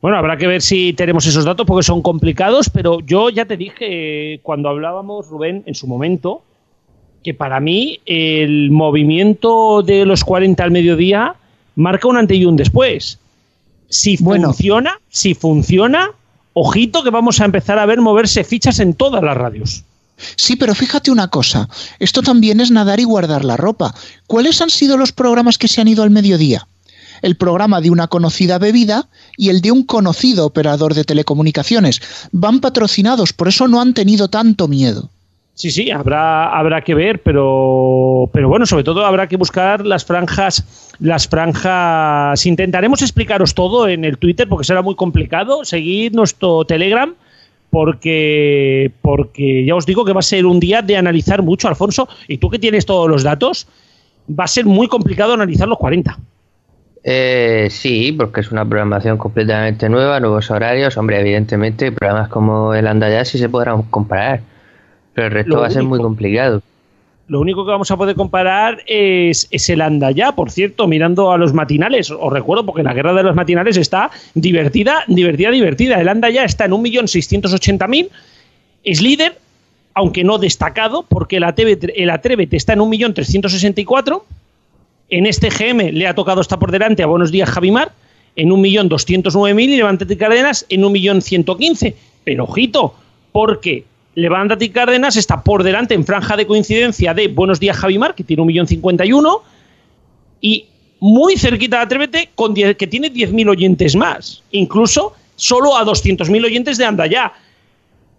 Bueno, habrá que ver si tenemos esos datos porque son complicados, pero yo ya te dije cuando hablábamos, Rubén, en su momento, que para mí el movimiento de los 40 al mediodía marca un antes y un después. Si funciona, si funciona, ojito que vamos a empezar a ver moverse fichas en todas las radios. Sí, pero fíjate una cosa, esto también es nadar y guardar la ropa. ¿Cuáles han sido los programas que se han ido al mediodía? el programa de una conocida bebida y el de un conocido operador de telecomunicaciones. Van patrocinados, por eso no han tenido tanto miedo. Sí, sí, habrá, habrá que ver, pero, pero bueno, sobre todo habrá que buscar las franjas, las franjas. Intentaremos explicaros todo en el Twitter porque será muy complicado. Seguid nuestro Telegram porque, porque ya os digo que va a ser un día de analizar mucho, Alfonso, y tú que tienes todos los datos, va a ser muy complicado analizar los 40. Eh, sí, porque es una programación completamente nueva, nuevos horarios. Hombre, evidentemente, programas como el Andaya sí se podrán comparar, pero el resto va a ser muy complicado. Lo único que vamos a poder comparar es, es el Andaya, por cierto, mirando a los matinales. Os recuerdo, porque la guerra de los matinales está divertida, divertida, divertida. El Andaya está en 1.680.000, es líder, aunque no destacado, porque el Atrévete, el Atrévete está en 1.364.000 en este GM le ha tocado estar por delante a Buenos Días Javimar en 1.209.000 y Levántate Cárdenas en 1.115.000. Pero ojito, porque Levántate Cárdenas está por delante en franja de coincidencia de Buenos Días Javimar, que tiene 1.051.000, y muy cerquita de Atrévete, con que tiene 10.000 oyentes más. Incluso solo a 200.000 oyentes de Andaya.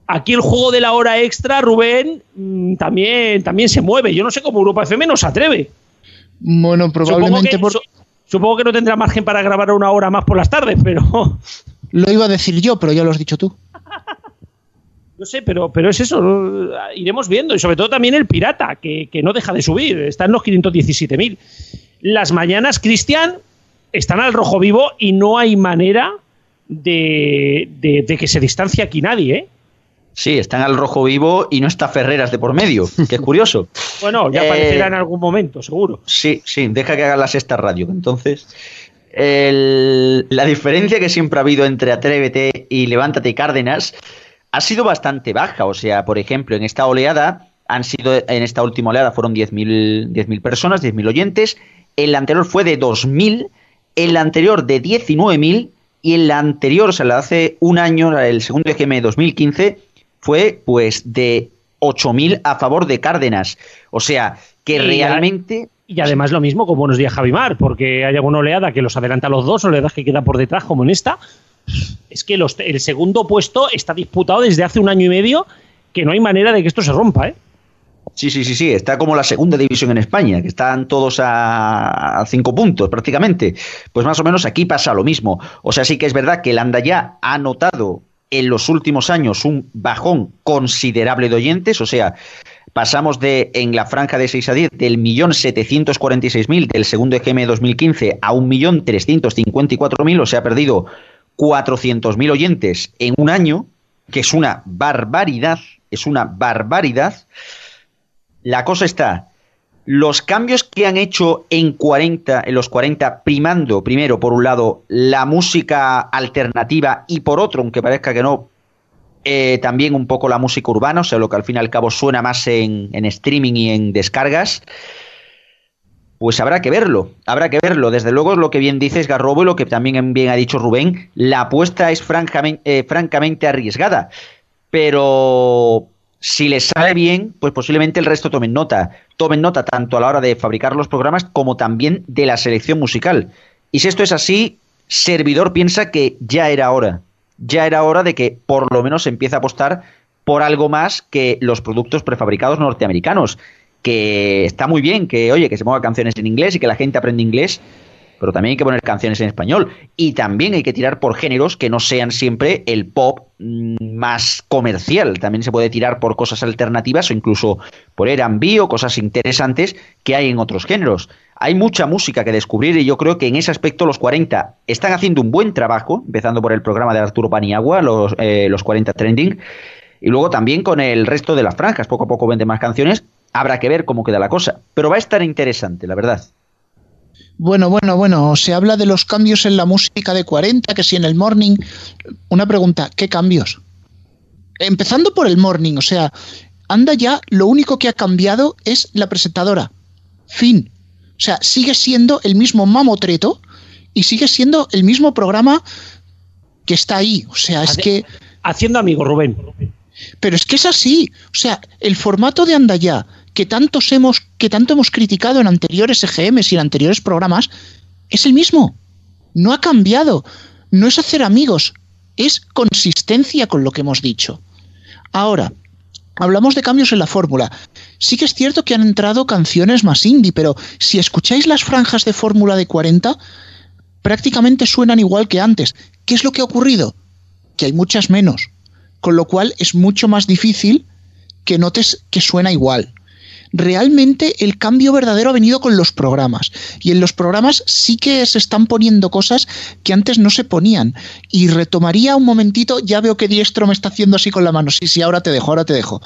Aquí el juego de la hora extra, Rubén, mm, también, también se mueve. Yo no sé cómo Europa FM no se atreve. Bueno, probablemente supongo que, supongo que no tendrá margen para grabar una hora más por las tardes, pero. Lo iba a decir yo, pero ya lo has dicho tú. No sé, pero, pero es eso, iremos viendo. Y sobre todo también el pirata, que, no deja de subir, está en los 517.000. Las mañanas, Cristian, están al rojo vivo y no hay manera de, de que se distancie aquí nadie, ¿eh? Sí, están al rojo vivo y no está Ferreras de por medio, que es curioso. [LAUGHS] bueno, ya aparecerá en eh, algún momento, seguro. Sí, sí, deja que haga la sexta radio. Entonces, la diferencia que siempre ha habido entre Atrévete y Levántate y Cárdenas ha sido bastante baja. O sea, por ejemplo, en esta oleada han sido, en esta última oleada fueron 10.000 10 personas, 10.000 oyentes. El anterior fue de 2.000, el anterior de 19.000 y el anterior, o sea, hace un año, el segundo EGM de 2015, fue pues de 8.000 a favor de Cárdenas. O sea, que realmente... Y además lo mismo con Buenos Días Javimar, porque hay alguna oleada que los adelanta a los dos, oleadas que queda por detrás, como en esta. Es que el segundo puesto está disputado desde hace un año y medio, que no hay manera de que esto se rompa, ¿eh? Sí, sí, sí, sí, está como la segunda división en España, que están todos a, cinco puntos prácticamente. Pues más o menos aquí pasa lo mismo. O sea, sí que es verdad que el Andaya ha notado en los últimos años un bajón considerable de oyentes, o sea, pasamos de en la franja de 6 a 10 del millón 746.000 del segundo EGM 2015 a un millón 354.000, o sea, ha perdido 400.000 oyentes en un año, que es una barbaridad, es una barbaridad. La cosa está los cambios que han hecho en 40, en los 40, primando primero, por un lado, la música alternativa y por otro, aunque parezca que no, eh, también un poco la música urbana, o sea, lo que al fin y al cabo suena más en, streaming y en descargas, pues habrá que verlo, habrá que verlo. Desde luego es lo que bien dices Garrobo y lo que también bien ha dicho Rubén, la apuesta es francamente, eh, francamente arriesgada, pero si les sale bien, pues posiblemente el resto tomen nota. Tomen nota tanto a la hora de fabricar los programas como también de la selección musical. Y si esto es así, Servidor piensa que ya era hora. Ya era hora de que por lo menos empiece a apostar por algo más que los productos prefabricados norteamericanos. Que está muy bien que, oye, que se muevan canciones en inglés y que la gente aprenda inglés, pero también hay que poner canciones en español. Y también hay que tirar por géneros que no sean siempre el pop mm, más comercial. También se puede tirar por cosas alternativas o incluso por R&B o cosas interesantes que hay en otros géneros. Hay mucha música que descubrir y yo creo que en ese aspecto los 40 están haciendo un buen trabajo, empezando por el programa de Arturo Paniagua, los, eh, los 40 Trending, y luego también con el resto de las franjas. Poco a poco venden más canciones. Habrá que ver cómo queda la cosa. Pero va a estar interesante, la verdad. Bueno, bueno, bueno, se habla de los cambios en la música de 40, que si en el morning. Una pregunta, ¿qué cambios? Empezando por el morning, o sea, anda ya, lo único que ha cambiado es la presentadora. Fin. O sea, sigue siendo el mismo mamotreto y sigue siendo el mismo programa que está ahí. O sea, es que. Haciendo amigos, Rubén. Pero es que es así. O sea, el formato de anda ya que, hemos, que tanto hemos criticado en anteriores EGMs y en anteriores programas, es el mismo. No ha cambiado. No es hacer amigos, es consistencia con lo que hemos dicho. Ahora, hablamos de cambios en la fórmula. Sí que es cierto que han entrado canciones más indie, pero si escucháis las franjas de fórmula de 40, prácticamente suenan igual que antes. ¿Qué es lo que ha ocurrido? Que hay muchas menos, con lo cual es mucho más difícil que notes que suena igual realmente el cambio verdadero ha venido con los programas. Y en los programas sí que se están poniendo cosas que antes no se ponían. Y retomaría un momentito, ya veo que Diestro me está haciendo así con la mano. Sí, sí, ahora te dejo, ahora te dejo.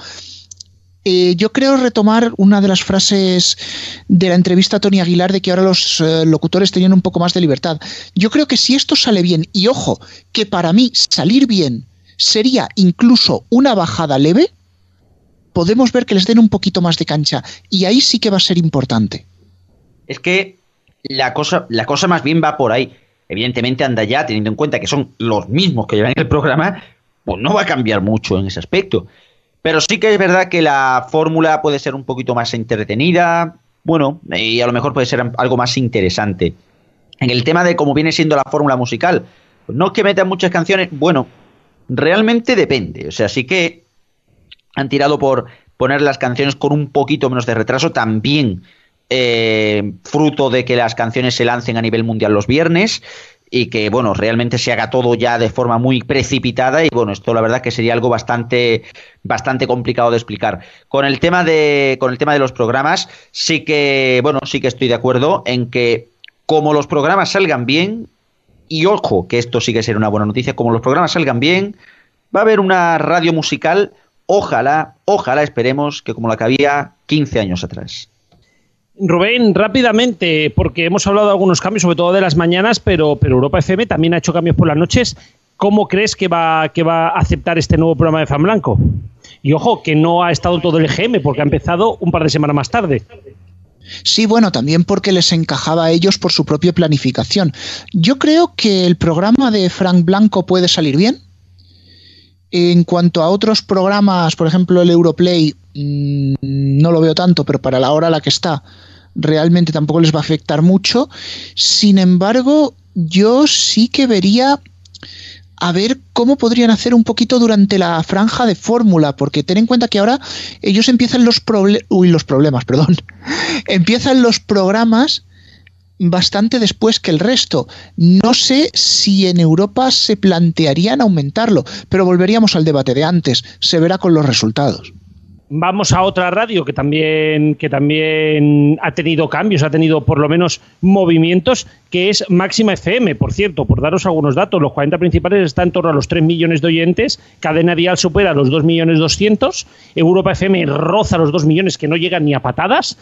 Eh, yo creo retomar una de las frases de la entrevista a Tony Aguilar de que ahora los eh, locutores tenían un poco más de libertad. Yo creo que si esto sale bien, y ojo, que para mí salir bien sería incluso una bajada leve, podemos ver que les den un poquito más de cancha y ahí sí que va a ser importante. Es que la cosa, la cosa más bien va por ahí. Evidentemente anda ya, teniendo en cuenta que son los mismos que llevan el programa, pues no va a cambiar mucho en ese aspecto. Pero sí que es verdad que la fórmula puede ser un poquito más entretenida, bueno, y a lo mejor puede ser algo más interesante. En el tema de cómo viene siendo la fórmula musical, no es que metan muchas canciones, bueno, realmente depende. O sea, sí que han tirado por poner las canciones con un poquito menos de retraso, también eh, fruto de que las canciones se lancen a nivel mundial los viernes y que bueno realmente se haga todo ya de forma muy precipitada y bueno esto la verdad que sería algo bastante bastante complicado de explicar. Con el tema de con el tema de los programas sí que bueno sí que estoy de acuerdo en que como los programas salgan bien y ojo que esto sí que será una buena noticia como los programas salgan bien va a haber una radio musical Ojalá, ojalá esperemos que como la que había 15 años atrás. Rubén, rápidamente, porque hemos hablado de algunos cambios, sobre todo de las mañanas, pero, pero Europa FM también ha hecho cambios por las noches. ¿Cómo crees que va, que va a aceptar este nuevo programa de Fan Blanco? Y ojo, que no ha estado todo el EGM, porque ha empezado un par de semanas más tarde. Sí, bueno, también porque les encajaba a ellos por su propia planificación. Yo creo que el programa de Frank Blanco puede salir bien. En cuanto a otros programas, por ejemplo el Europlay, mm, no lo veo tanto, pero para la hora a la que está, realmente tampoco les va a afectar mucho. Sin embargo, yo sí que vería a ver cómo podrían hacer un poquito durante la franja de fórmula, porque ten en cuenta que ahora ellos empiezan los, los problemas, [LAUGHS] perdón, empiezan los programas bastante después que el resto. No sé si en Europa se plantearían aumentarlo, pero volveríamos al debate de antes. Se verá con los resultados. Vamos a otra radio que también, que también ha tenido cambios, ha tenido por lo menos movimientos, que es Máxima FM. Por cierto, por daros algunos datos, los 40 principales están en torno a los 3 millones de oyentes, Cadena Dial supera los 2 millones 200, Europa FM roza los 2 millones que no llegan ni a patadas,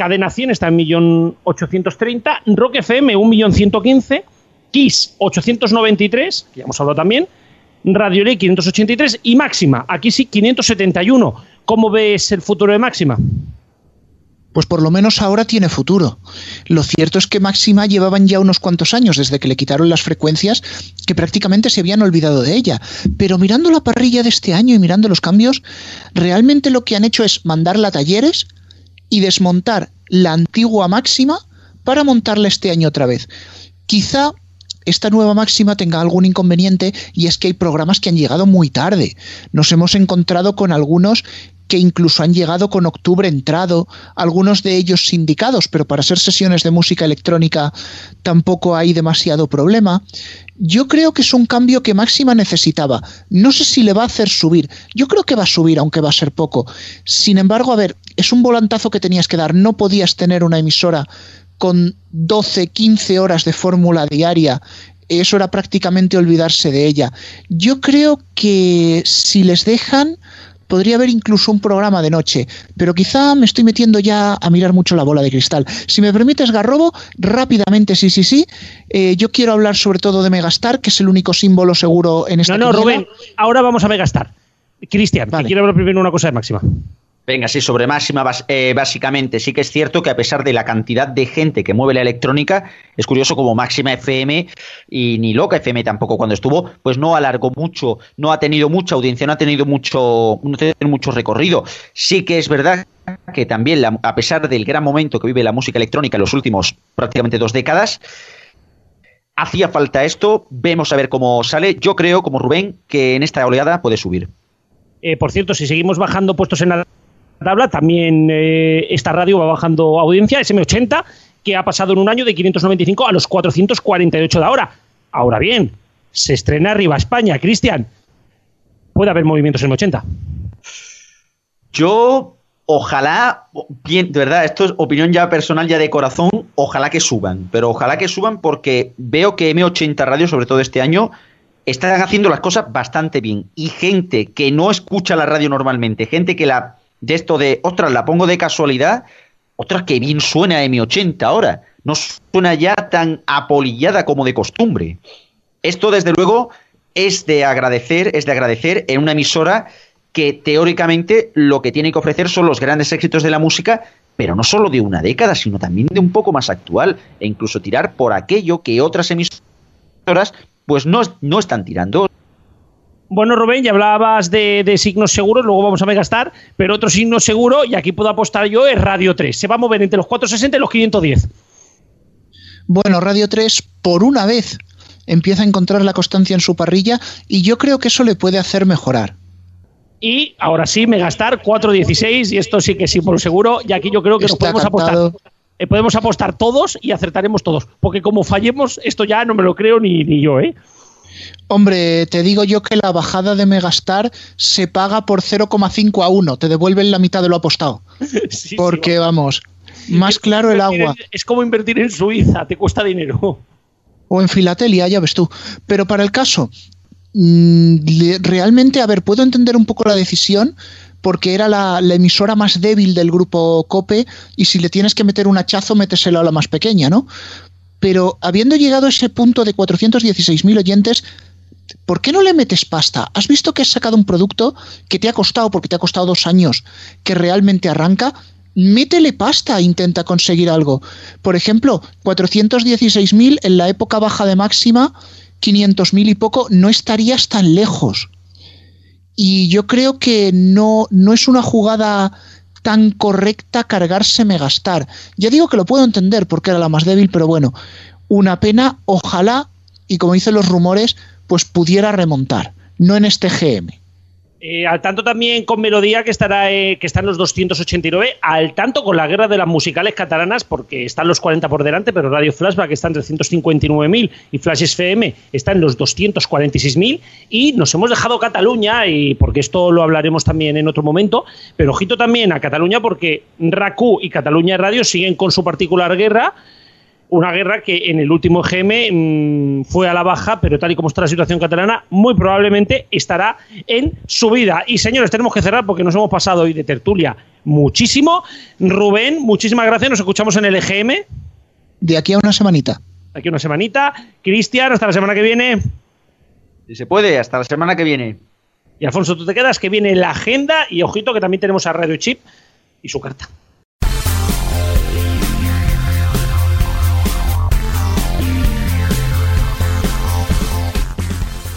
Cadena 100 está en 1.830.000, Rock FM 1.115.000, Kiss 893, que ya hemos hablado también, Radio Ley 583 y Máxima, aquí sí 571. ¿Cómo ves el futuro de Máxima? pues por lo menos ahora tiene futuro. Lo cierto es que Máxima llevaban ya unos cuantos años desde que le quitaron las frecuencias que prácticamente se habían olvidado de ella. Pero mirando la parrilla de este año y mirando los cambios, realmente lo que han hecho es mandarla a talleres y desmontar la antigua Máxima para montarla este año otra vez. Quizá esta nueva máxima tenga algún inconveniente y es que hay programas que han llegado muy tarde. Nos hemos encontrado con algunos que incluso han llegado con octubre entrado, algunos de ellos sindicados, pero para ser sesiones de música electrónica tampoco hay demasiado problema. Yo creo que es un cambio que Máxima necesitaba. No sé si le va a hacer subir. Yo creo que va a subir, aunque va a ser poco. Sin embargo, a ver, es un volantazo que tenías que dar. No podías tener una emisora con 12, 15 horas de fórmula diaria eso era prácticamente olvidarse de ella. Yo creo que si les dejan, podría haber incluso un programa de noche, pero quizá me estoy metiendo ya a mirar mucho la bola de cristal. Si me permites, Garrobo, rápidamente, sí, sí, sí, eh, yo quiero hablar sobre todo de Megastar, que es el único símbolo seguro en esta No, no, Rubén, ahora vamos a Megastar. Cristian, quiero hablar primero una cosa de Máxima. Venga, sí, sobre máxima, eh, básicamente. Sí que es cierto que a pesar de la cantidad de gente que mueve la electrónica, es curioso como máxima FM y ni loca FM tampoco cuando estuvo, pues no alargó mucho, no ha tenido mucha audiencia, no ha tenido mucho, no ha mucho recorrido. Sí que es verdad que también, a pesar del gran momento que vive la música electrónica en los últimos prácticamente dos décadas, hacía falta esto. Vemos a ver cómo sale. Yo creo, como Rubén, que en esta oleada puede subir. Eh, por cierto, si seguimos bajando puestos en la tabla, también eh, esta radio va bajando audiencia, SM80, que ha pasado en un año de 595 a los 448 de ahora. Ahora bien, se estrena arriba España. Cristian, ¿puede haber movimientos en 80? Yo, ojalá, bien, de verdad, esto es opinión ya personal, ya de corazón, ojalá que suban, pero ojalá que suban porque veo que M80 Radio, sobre todo este año, están haciendo las cosas bastante bien. Y gente que no escucha la radio normalmente, gente que la de esto de, ostras, la pongo de casualidad, ostras, que bien suena M80 ahora. No suena ya tan apolillada como de costumbre. Esto, desde luego, es de agradecer, es de agradecer en una emisora que teóricamente lo que tiene que ofrecer son los grandes éxitos de la música, pero no solo de una década, sino también de un poco más actual, e incluso tirar por aquello que otras emisoras pues no, no están tirando. Bueno, Rubén, ya hablabas de, signos seguros, luego vamos a megastar, pero otro signo seguro, y aquí puedo apostar yo, es Radio 3. Se va a mover entre los 460 y los 510. Bueno, Radio 3, por una vez, empieza a encontrar la constancia en su parrilla, y yo creo que eso le puede hacer mejorar. Y ahora sí, Megastar 416, y esto sí que sí, por seguro, y aquí yo creo que nos podemos apostar. Eh, podemos apostar todos y acertaremos todos, porque como fallemos, esto ya no me lo creo ni, ni yo, ¿eh? Hombre, te digo yo que la bajada de Megastar se paga por 0,5 a 1, te devuelven la mitad de lo apostado. [LAUGHS] Porque vamos, más claro el agua. es como invertir en Suiza, te cuesta dinero. O en Filatelia, ya ves tú. Pero para el caso, mm, realmente, a ver, puedo entender un poco la decisión, porque era la, la, emisora más débil del grupo Cope y si le tienes que meter un hachazo, méteselo a la más pequeña, ¿no? Pero habiendo llegado a ese punto de 416.000 oyentes, ¿por qué no le metes pasta? ¿Has visto que has sacado un producto que te ha costado, porque te ha costado dos años, que realmente arranca? Métele pasta e intenta conseguir algo. Por ejemplo, 416.000 en la época baja de máxima, 500.000 y poco, no estarías tan lejos. Y yo creo que no, no es una jugada tan correcta cargarse Megastar. Ya digo que lo puedo entender porque era la más débil, pero bueno, una pena, ojalá, y como dicen los rumores, pues pudiera remontar, no en este GM. Eh, al tanto también con Melodía, que estará eh, que está en los 289. Al tanto con la guerra de las musicales catalanas, porque están los 40 por delante, pero Radio Flashback está en 359.000 y Flash FM está en los 246.000. Y nos hemos dejado Cataluña, y porque esto lo hablaremos también en otro momento. Pero ojito también a Cataluña, porque RACU y Cataluña Radio siguen con su particular guerra una guerra que en el último GM mm, fue a la baja, pero tal y como está la situación catalana, muy probablemente estará en subida. Y señores, tenemos que cerrar porque nos hemos pasado hoy de tertulia muchísimo. Rubén, muchísimas gracias, nos escuchamos en el EGM. De aquí a una semanita. De aquí a una semanita. Cristian, hasta la semana que viene. Si se puede, hasta la semana que viene. Y Alfonso, tú te quedas, que viene la agenda y ojito que también tenemos a Radio Chip y su carta.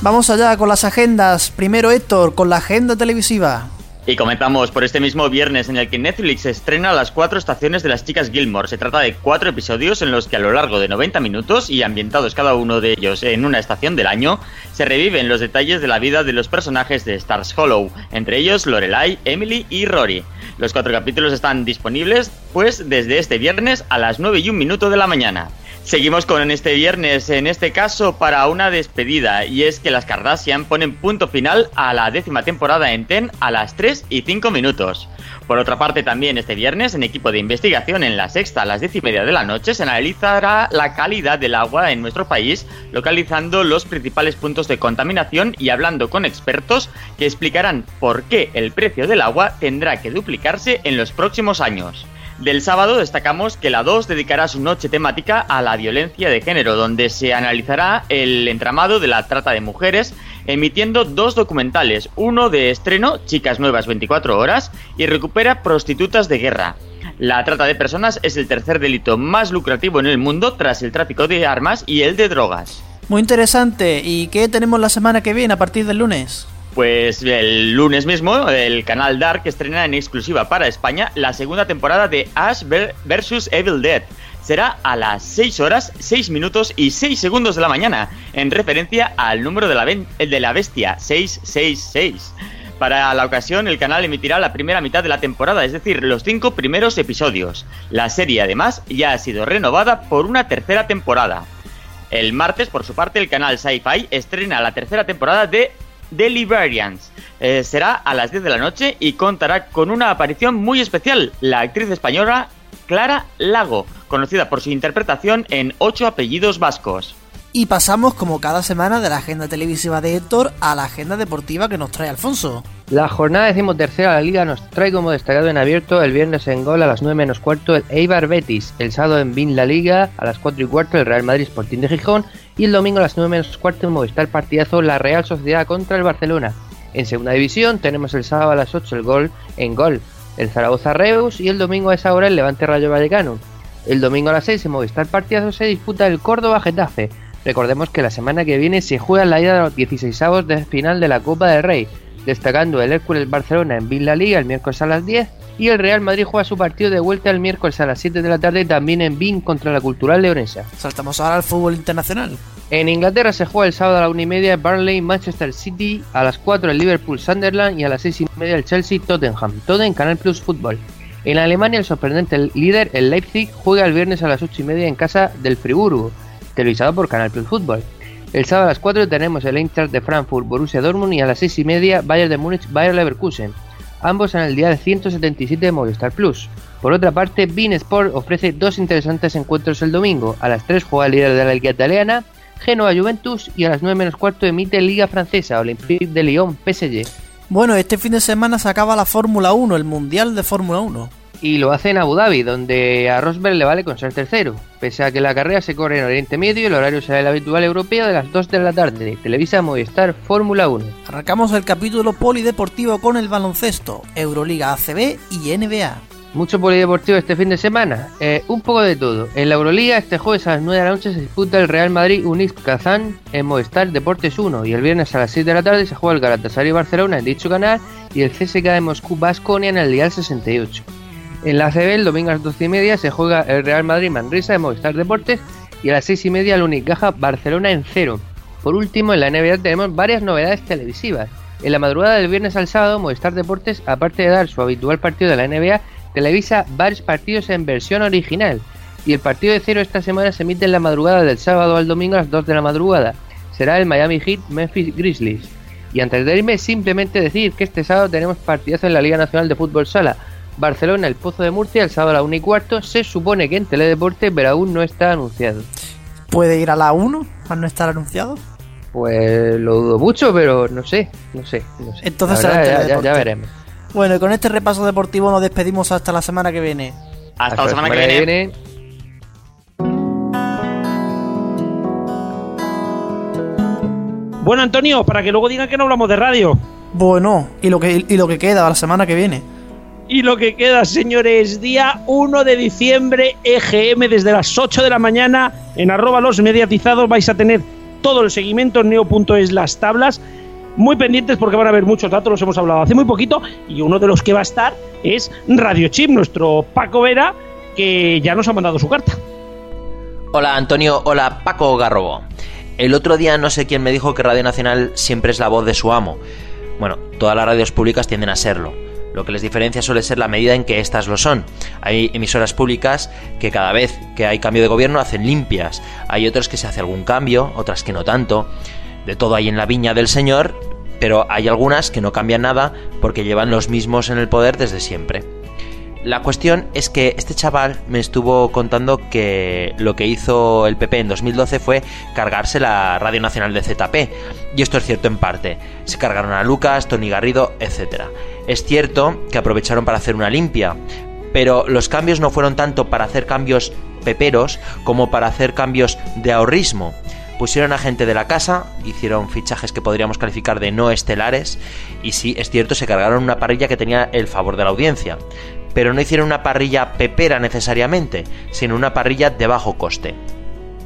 Vamos allá con las agendas. Primero Héctor, con la agenda televisiva. Y comenzamos por este mismo viernes en el que Netflix estrena las cuatro estaciones de las chicas Gilmore. Se trata de cuatro episodios en los que a lo largo de 90 minutos y ambientados cada uno de ellos en una estación del año, se reviven los detalles de la vida de los personajes de Stars Hollow, entre ellos Lorelai, Emily y Rory. Los cuatro capítulos están disponibles pues desde este viernes a las 9 y un minuto de la mañana. Seguimos con este viernes, en este caso para una despedida, y es que las Kardashian ponen punto final a la décima temporada en TEN a las 3 y 5 minutos. Por otra parte, también este viernes, en equipo de investigación en la sexta a las 10 y media de la noche, se analizará la calidad del agua en nuestro país, localizando los principales puntos de contaminación y hablando con expertos que explicarán por qué el precio del agua tendrá que duplicarse en los próximos años. Del sábado destacamos que la 2 dedicará su noche temática a la violencia de género, donde se analizará el entramado de la trata de mujeres, emitiendo dos documentales, uno de estreno, Chicas Nuevas 24 Horas, y Recupera Prostitutas de Guerra. La trata de personas es el tercer delito más lucrativo en el mundo tras el tráfico de armas y el de drogas. Muy interesante. ¿Y qué tenemos la semana que viene a partir del lunes? Pues el lunes mismo, el canal Dark estrena en exclusiva para España la segunda temporada de Ash vs Evil Dead. Será a las 6 horas, 6 minutos y 6 segundos de la mañana, en referencia al número de la, de la bestia, 666. Para la ocasión, el canal emitirá la primera mitad de la temporada, es decir, los cinco primeros episodios. La serie, además, ya ha sido renovada por una tercera temporada. El martes, por su parte, el canal Sci-Fi estrena la tercera temporada de The Liberians. Eh, será a las 10 de la noche y contará con una aparición muy especial, la actriz española Clara Lago, conocida por su interpretación en Ocho apellidos vascos. Y pasamos como cada semana de la agenda televisiva de Héctor a la agenda deportiva que nos trae Alfonso. La jornada decimotercera de la liga nos trae como destacado en abierto el viernes en gol a las 9 menos cuarto el Eibar Betis, el sábado en Bin La Liga a las 4 y cuarto el Real Madrid Sporting de Gijón y el domingo a las 9 menos cuarto en Movistar Partidazo la Real Sociedad contra el Barcelona. En segunda división tenemos el sábado a las 8 el gol en gol el Zaragoza Reus y el domingo a esa hora el Levante Rayo Vallecano. El domingo a las 6 en Movistar Partidazo se disputa el Córdoba Getafe Recordemos que la semana que viene se juega la ida de los 16avos de final de la Copa del Rey, destacando el Hércules Barcelona en Villa Liga el miércoles a las 10 y el Real Madrid juega su partido de vuelta el miércoles a las 7 de la tarde también en BIN contra la Cultural Leonesa. Saltamos ahora al fútbol internacional. En Inglaterra se juega el sábado a la 1 y media Burnley Manchester City, a las 4 el Liverpool Sunderland y a las 6 y media el Chelsea Tottenham, todo en Canal Plus Fútbol. En Alemania el sorprendente líder, el Leipzig, juega el viernes a las 8 y media en casa del Friburgo televisado por Canal Plus Fútbol. El sábado a las 4 tenemos el Eintracht de Frankfurt, Borussia Dortmund y a las 6 y media Bayern de Múnich, Bayern Leverkusen, ambos en el día de 177 de Movistar Plus. Por otra parte, Bean Sport ofrece dos interesantes encuentros el domingo. A las 3 juega el líder de la Liga Italiana, Genoa Juventus, y a las 9 menos cuarto emite Liga Francesa, Olympique de Lyon, PSG. Bueno, este fin de semana se acaba la Fórmula 1, el Mundial de Fórmula 1 y lo hace en Abu Dhabi, donde a Rosberg le vale con ser tercero. Pese a que la carrera se corre en Oriente Medio, el horario será el habitual europeo de las 2 de la tarde. Televisa Movistar Fórmula 1. Arrancamos el capítulo polideportivo con el baloncesto, Euroliga ACB y NBA. Mucho polideportivo este fin de semana, eh, un poco de todo. En la Euroliga este jueves a las 9 de la noche se disputa el Real Madrid Unix Kazán en Movistar Deportes 1 y el viernes a las 6 de la tarde se juega el Galatasaray Barcelona en dicho canal y el CSK de Moscú Basconia en el Dial 68. En la CB, el domingo a las 12 y media, se juega el Real Madrid Manresa de Movistar Deportes y a las 6 y media el Unicaja Barcelona en cero. Por último, en la NBA tenemos varias novedades televisivas. En la madrugada del viernes al sábado, Movistar Deportes, aparte de dar su habitual partido de la NBA, televisa varios partidos en versión original. Y el partido de cero esta semana se emite en la madrugada del sábado al domingo a las 2 de la madrugada. Será el Miami Heat Memphis Grizzlies. Y antes de irme, simplemente decir que este sábado tenemos partidazo en la Liga Nacional de Fútbol Sala. Barcelona, el Pozo de Murcia, el sábado a la 1 y cuarto. Se supone que en Teledeporte, pero aún no está anunciado. ¿Puede ir a la 1 al no estar anunciado? Pues lo dudo mucho, pero no sé, no sé. No sé. Entonces ya, veremos. Bueno, y con este repaso deportivo nos despedimos hasta la semana que viene. Hasta, la semana, que, viene. Bueno, Antonio, para que luego digan que no hablamos de radio. Bueno, y lo que, y lo que queda la semana que viene. Y lo que queda, señores, día 1 de diciembre, EGM, desde las 8 de la mañana, en arroba los mediatizados vais a tener todo el seguimiento en neo.es las tablas. Muy pendientes porque van a haber muchos datos, los hemos hablado hace muy poquito, y uno de los que va a estar es Radio Chip, nuestro Paco Vera, que ya nos ha mandado su carta. Hola Antonio, hola Paco Garrobo. El otro día no sé quién me dijo que Radio Nacional siempre es la voz de su amo. Bueno, todas las radios públicas tienden a serlo. Lo que les diferencia suele ser la medida en que éstas lo son. Hay emisoras públicas que cada vez que hay cambio de gobierno hacen limpias. Hay otras que se hace algún cambio, otras que no tanto. De todo hay en la viña del Señor, pero hay algunas que no cambian nada porque llevan los mismos en el poder desde siempre. La cuestión es que este chaval me estuvo contando que lo que hizo el PP en 2012 fue cargarse la Radio Nacional de ZP. Y esto es cierto en parte. Se cargaron a Lucas, Tony Garrido, etc. Es cierto que aprovecharon para hacer una limpia, pero los cambios no fueron tanto para hacer cambios peperos como para hacer cambios de ahorrismo. Pusieron a gente de la casa, hicieron fichajes que podríamos calificar de no estelares y sí, es cierto, se cargaron una parrilla que tenía el favor de la audiencia pero no hicieron una parrilla pepera necesariamente, sino una parrilla de bajo coste.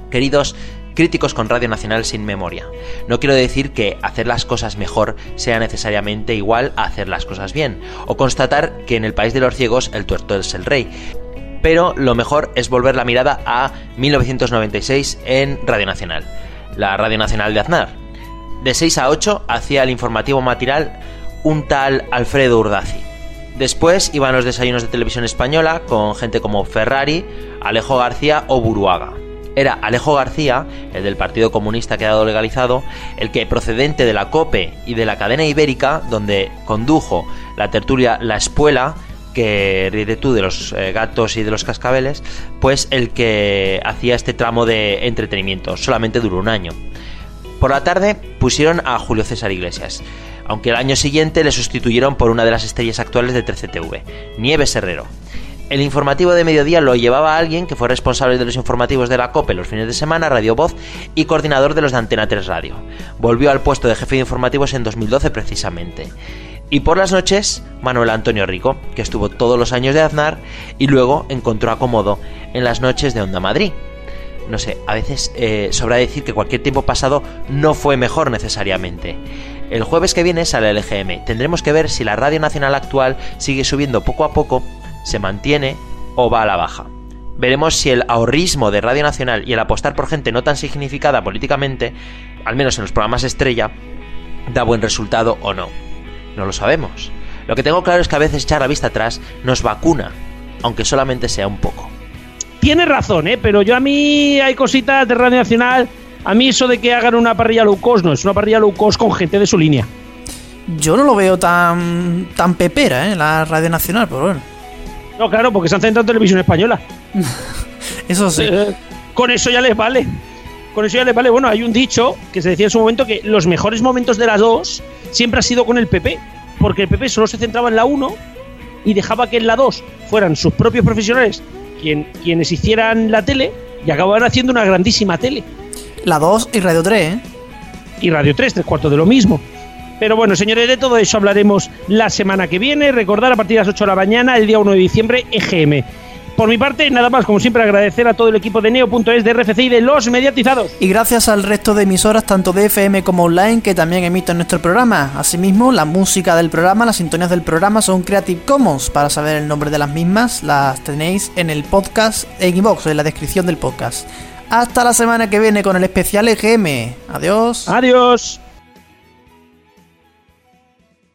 Queridos críticos con Radio Nacional sin memoria, no quiero decir que hacer las cosas mejor sea necesariamente igual a hacer las cosas bien, o constatar que en el país de los ciegos el tuerto es el rey, pero lo mejor es volver la mirada a 1996 en Radio Nacional, la Radio Nacional de Aznar. De 6 a 8 hacía el informativo matinal un tal Alfredo Urdazi Después iban los desayunos de televisión española con gente como Ferrari, Alejo García o Buruaga. Era Alejo García, el del Partido Comunista que ha quedado legalizado, el que procedente de la COPE y de la cadena ibérica, donde condujo la tertulia La Espuela, que ríe tú de los eh, gatos y de los cascabeles, pues el que hacía este tramo de entretenimiento. Solamente duró un año. Por la tarde pusieron a Julio César Iglesias aunque el año siguiente le sustituyeron por una de las estrellas actuales de 13TV, Nieves Herrero. El informativo de mediodía lo llevaba alguien que fue responsable de los informativos de la COPE los fines de semana, Radio Voz y coordinador de los de Antena 3 Radio. Volvió al puesto de jefe de informativos en 2012 precisamente. Y por las noches, Manuel Antonio Rico, que estuvo todos los años de Aznar y luego encontró acomodo en las noches de Onda Madrid. No sé, a veces eh, sobra decir que cualquier tiempo pasado no fue mejor necesariamente. El jueves que viene sale el EGM. Tendremos que ver si la radio nacional actual sigue subiendo poco a poco, se mantiene o va a la baja. Veremos si el ahorrismo de Radio Nacional y el apostar por gente no tan significada políticamente, al menos en los programas estrella, da buen resultado o no. No lo sabemos. Lo que tengo claro es que a veces echar la vista atrás nos vacuna, aunque solamente sea un poco. Tiene razón, ¿eh? pero yo a mí hay cositas de Radio Nacional a mí eso de que hagan una parrilla low cost no, es una parrilla low cost con gente de su línea. Yo no lo veo tan, tan pepera, ¿eh? La Radio Nacional, pero bueno. No, claro, porque se han centrado en televisión española. [LAUGHS] eso sí. Eh, con eso ya les vale. Con eso ya les vale. Bueno, hay un dicho que se decía en su momento que los mejores momentos de las dos siempre ha sido con el PP. Porque el PP solo se centraba en la 1 y dejaba que en la 2 fueran sus propios profesionales quien, quienes hicieran la tele y acababan haciendo una grandísima tele. La 2 y Radio 3, ¿eh? Y Radio 3, tres cuartos de lo mismo. Pero bueno, señores, de todo eso hablaremos la semana que viene. Recordar a partir de las 8 de la mañana, el día 1 de diciembre, EGM. Por mi parte, nada más, como siempre, agradecer a todo el equipo de Neo.es, de RFC y de los mediatizados. Y gracias al resto de emisoras, tanto de FM como online, que también emiten nuestro programa. Asimismo, la música del programa, las sintonías del programa son Creative Commons. Para saber el nombre de las mismas, las tenéis en el podcast, en iVoox, en la descripción del podcast. Hasta la semana que viene con el especial EGM. Adiós. Adiós.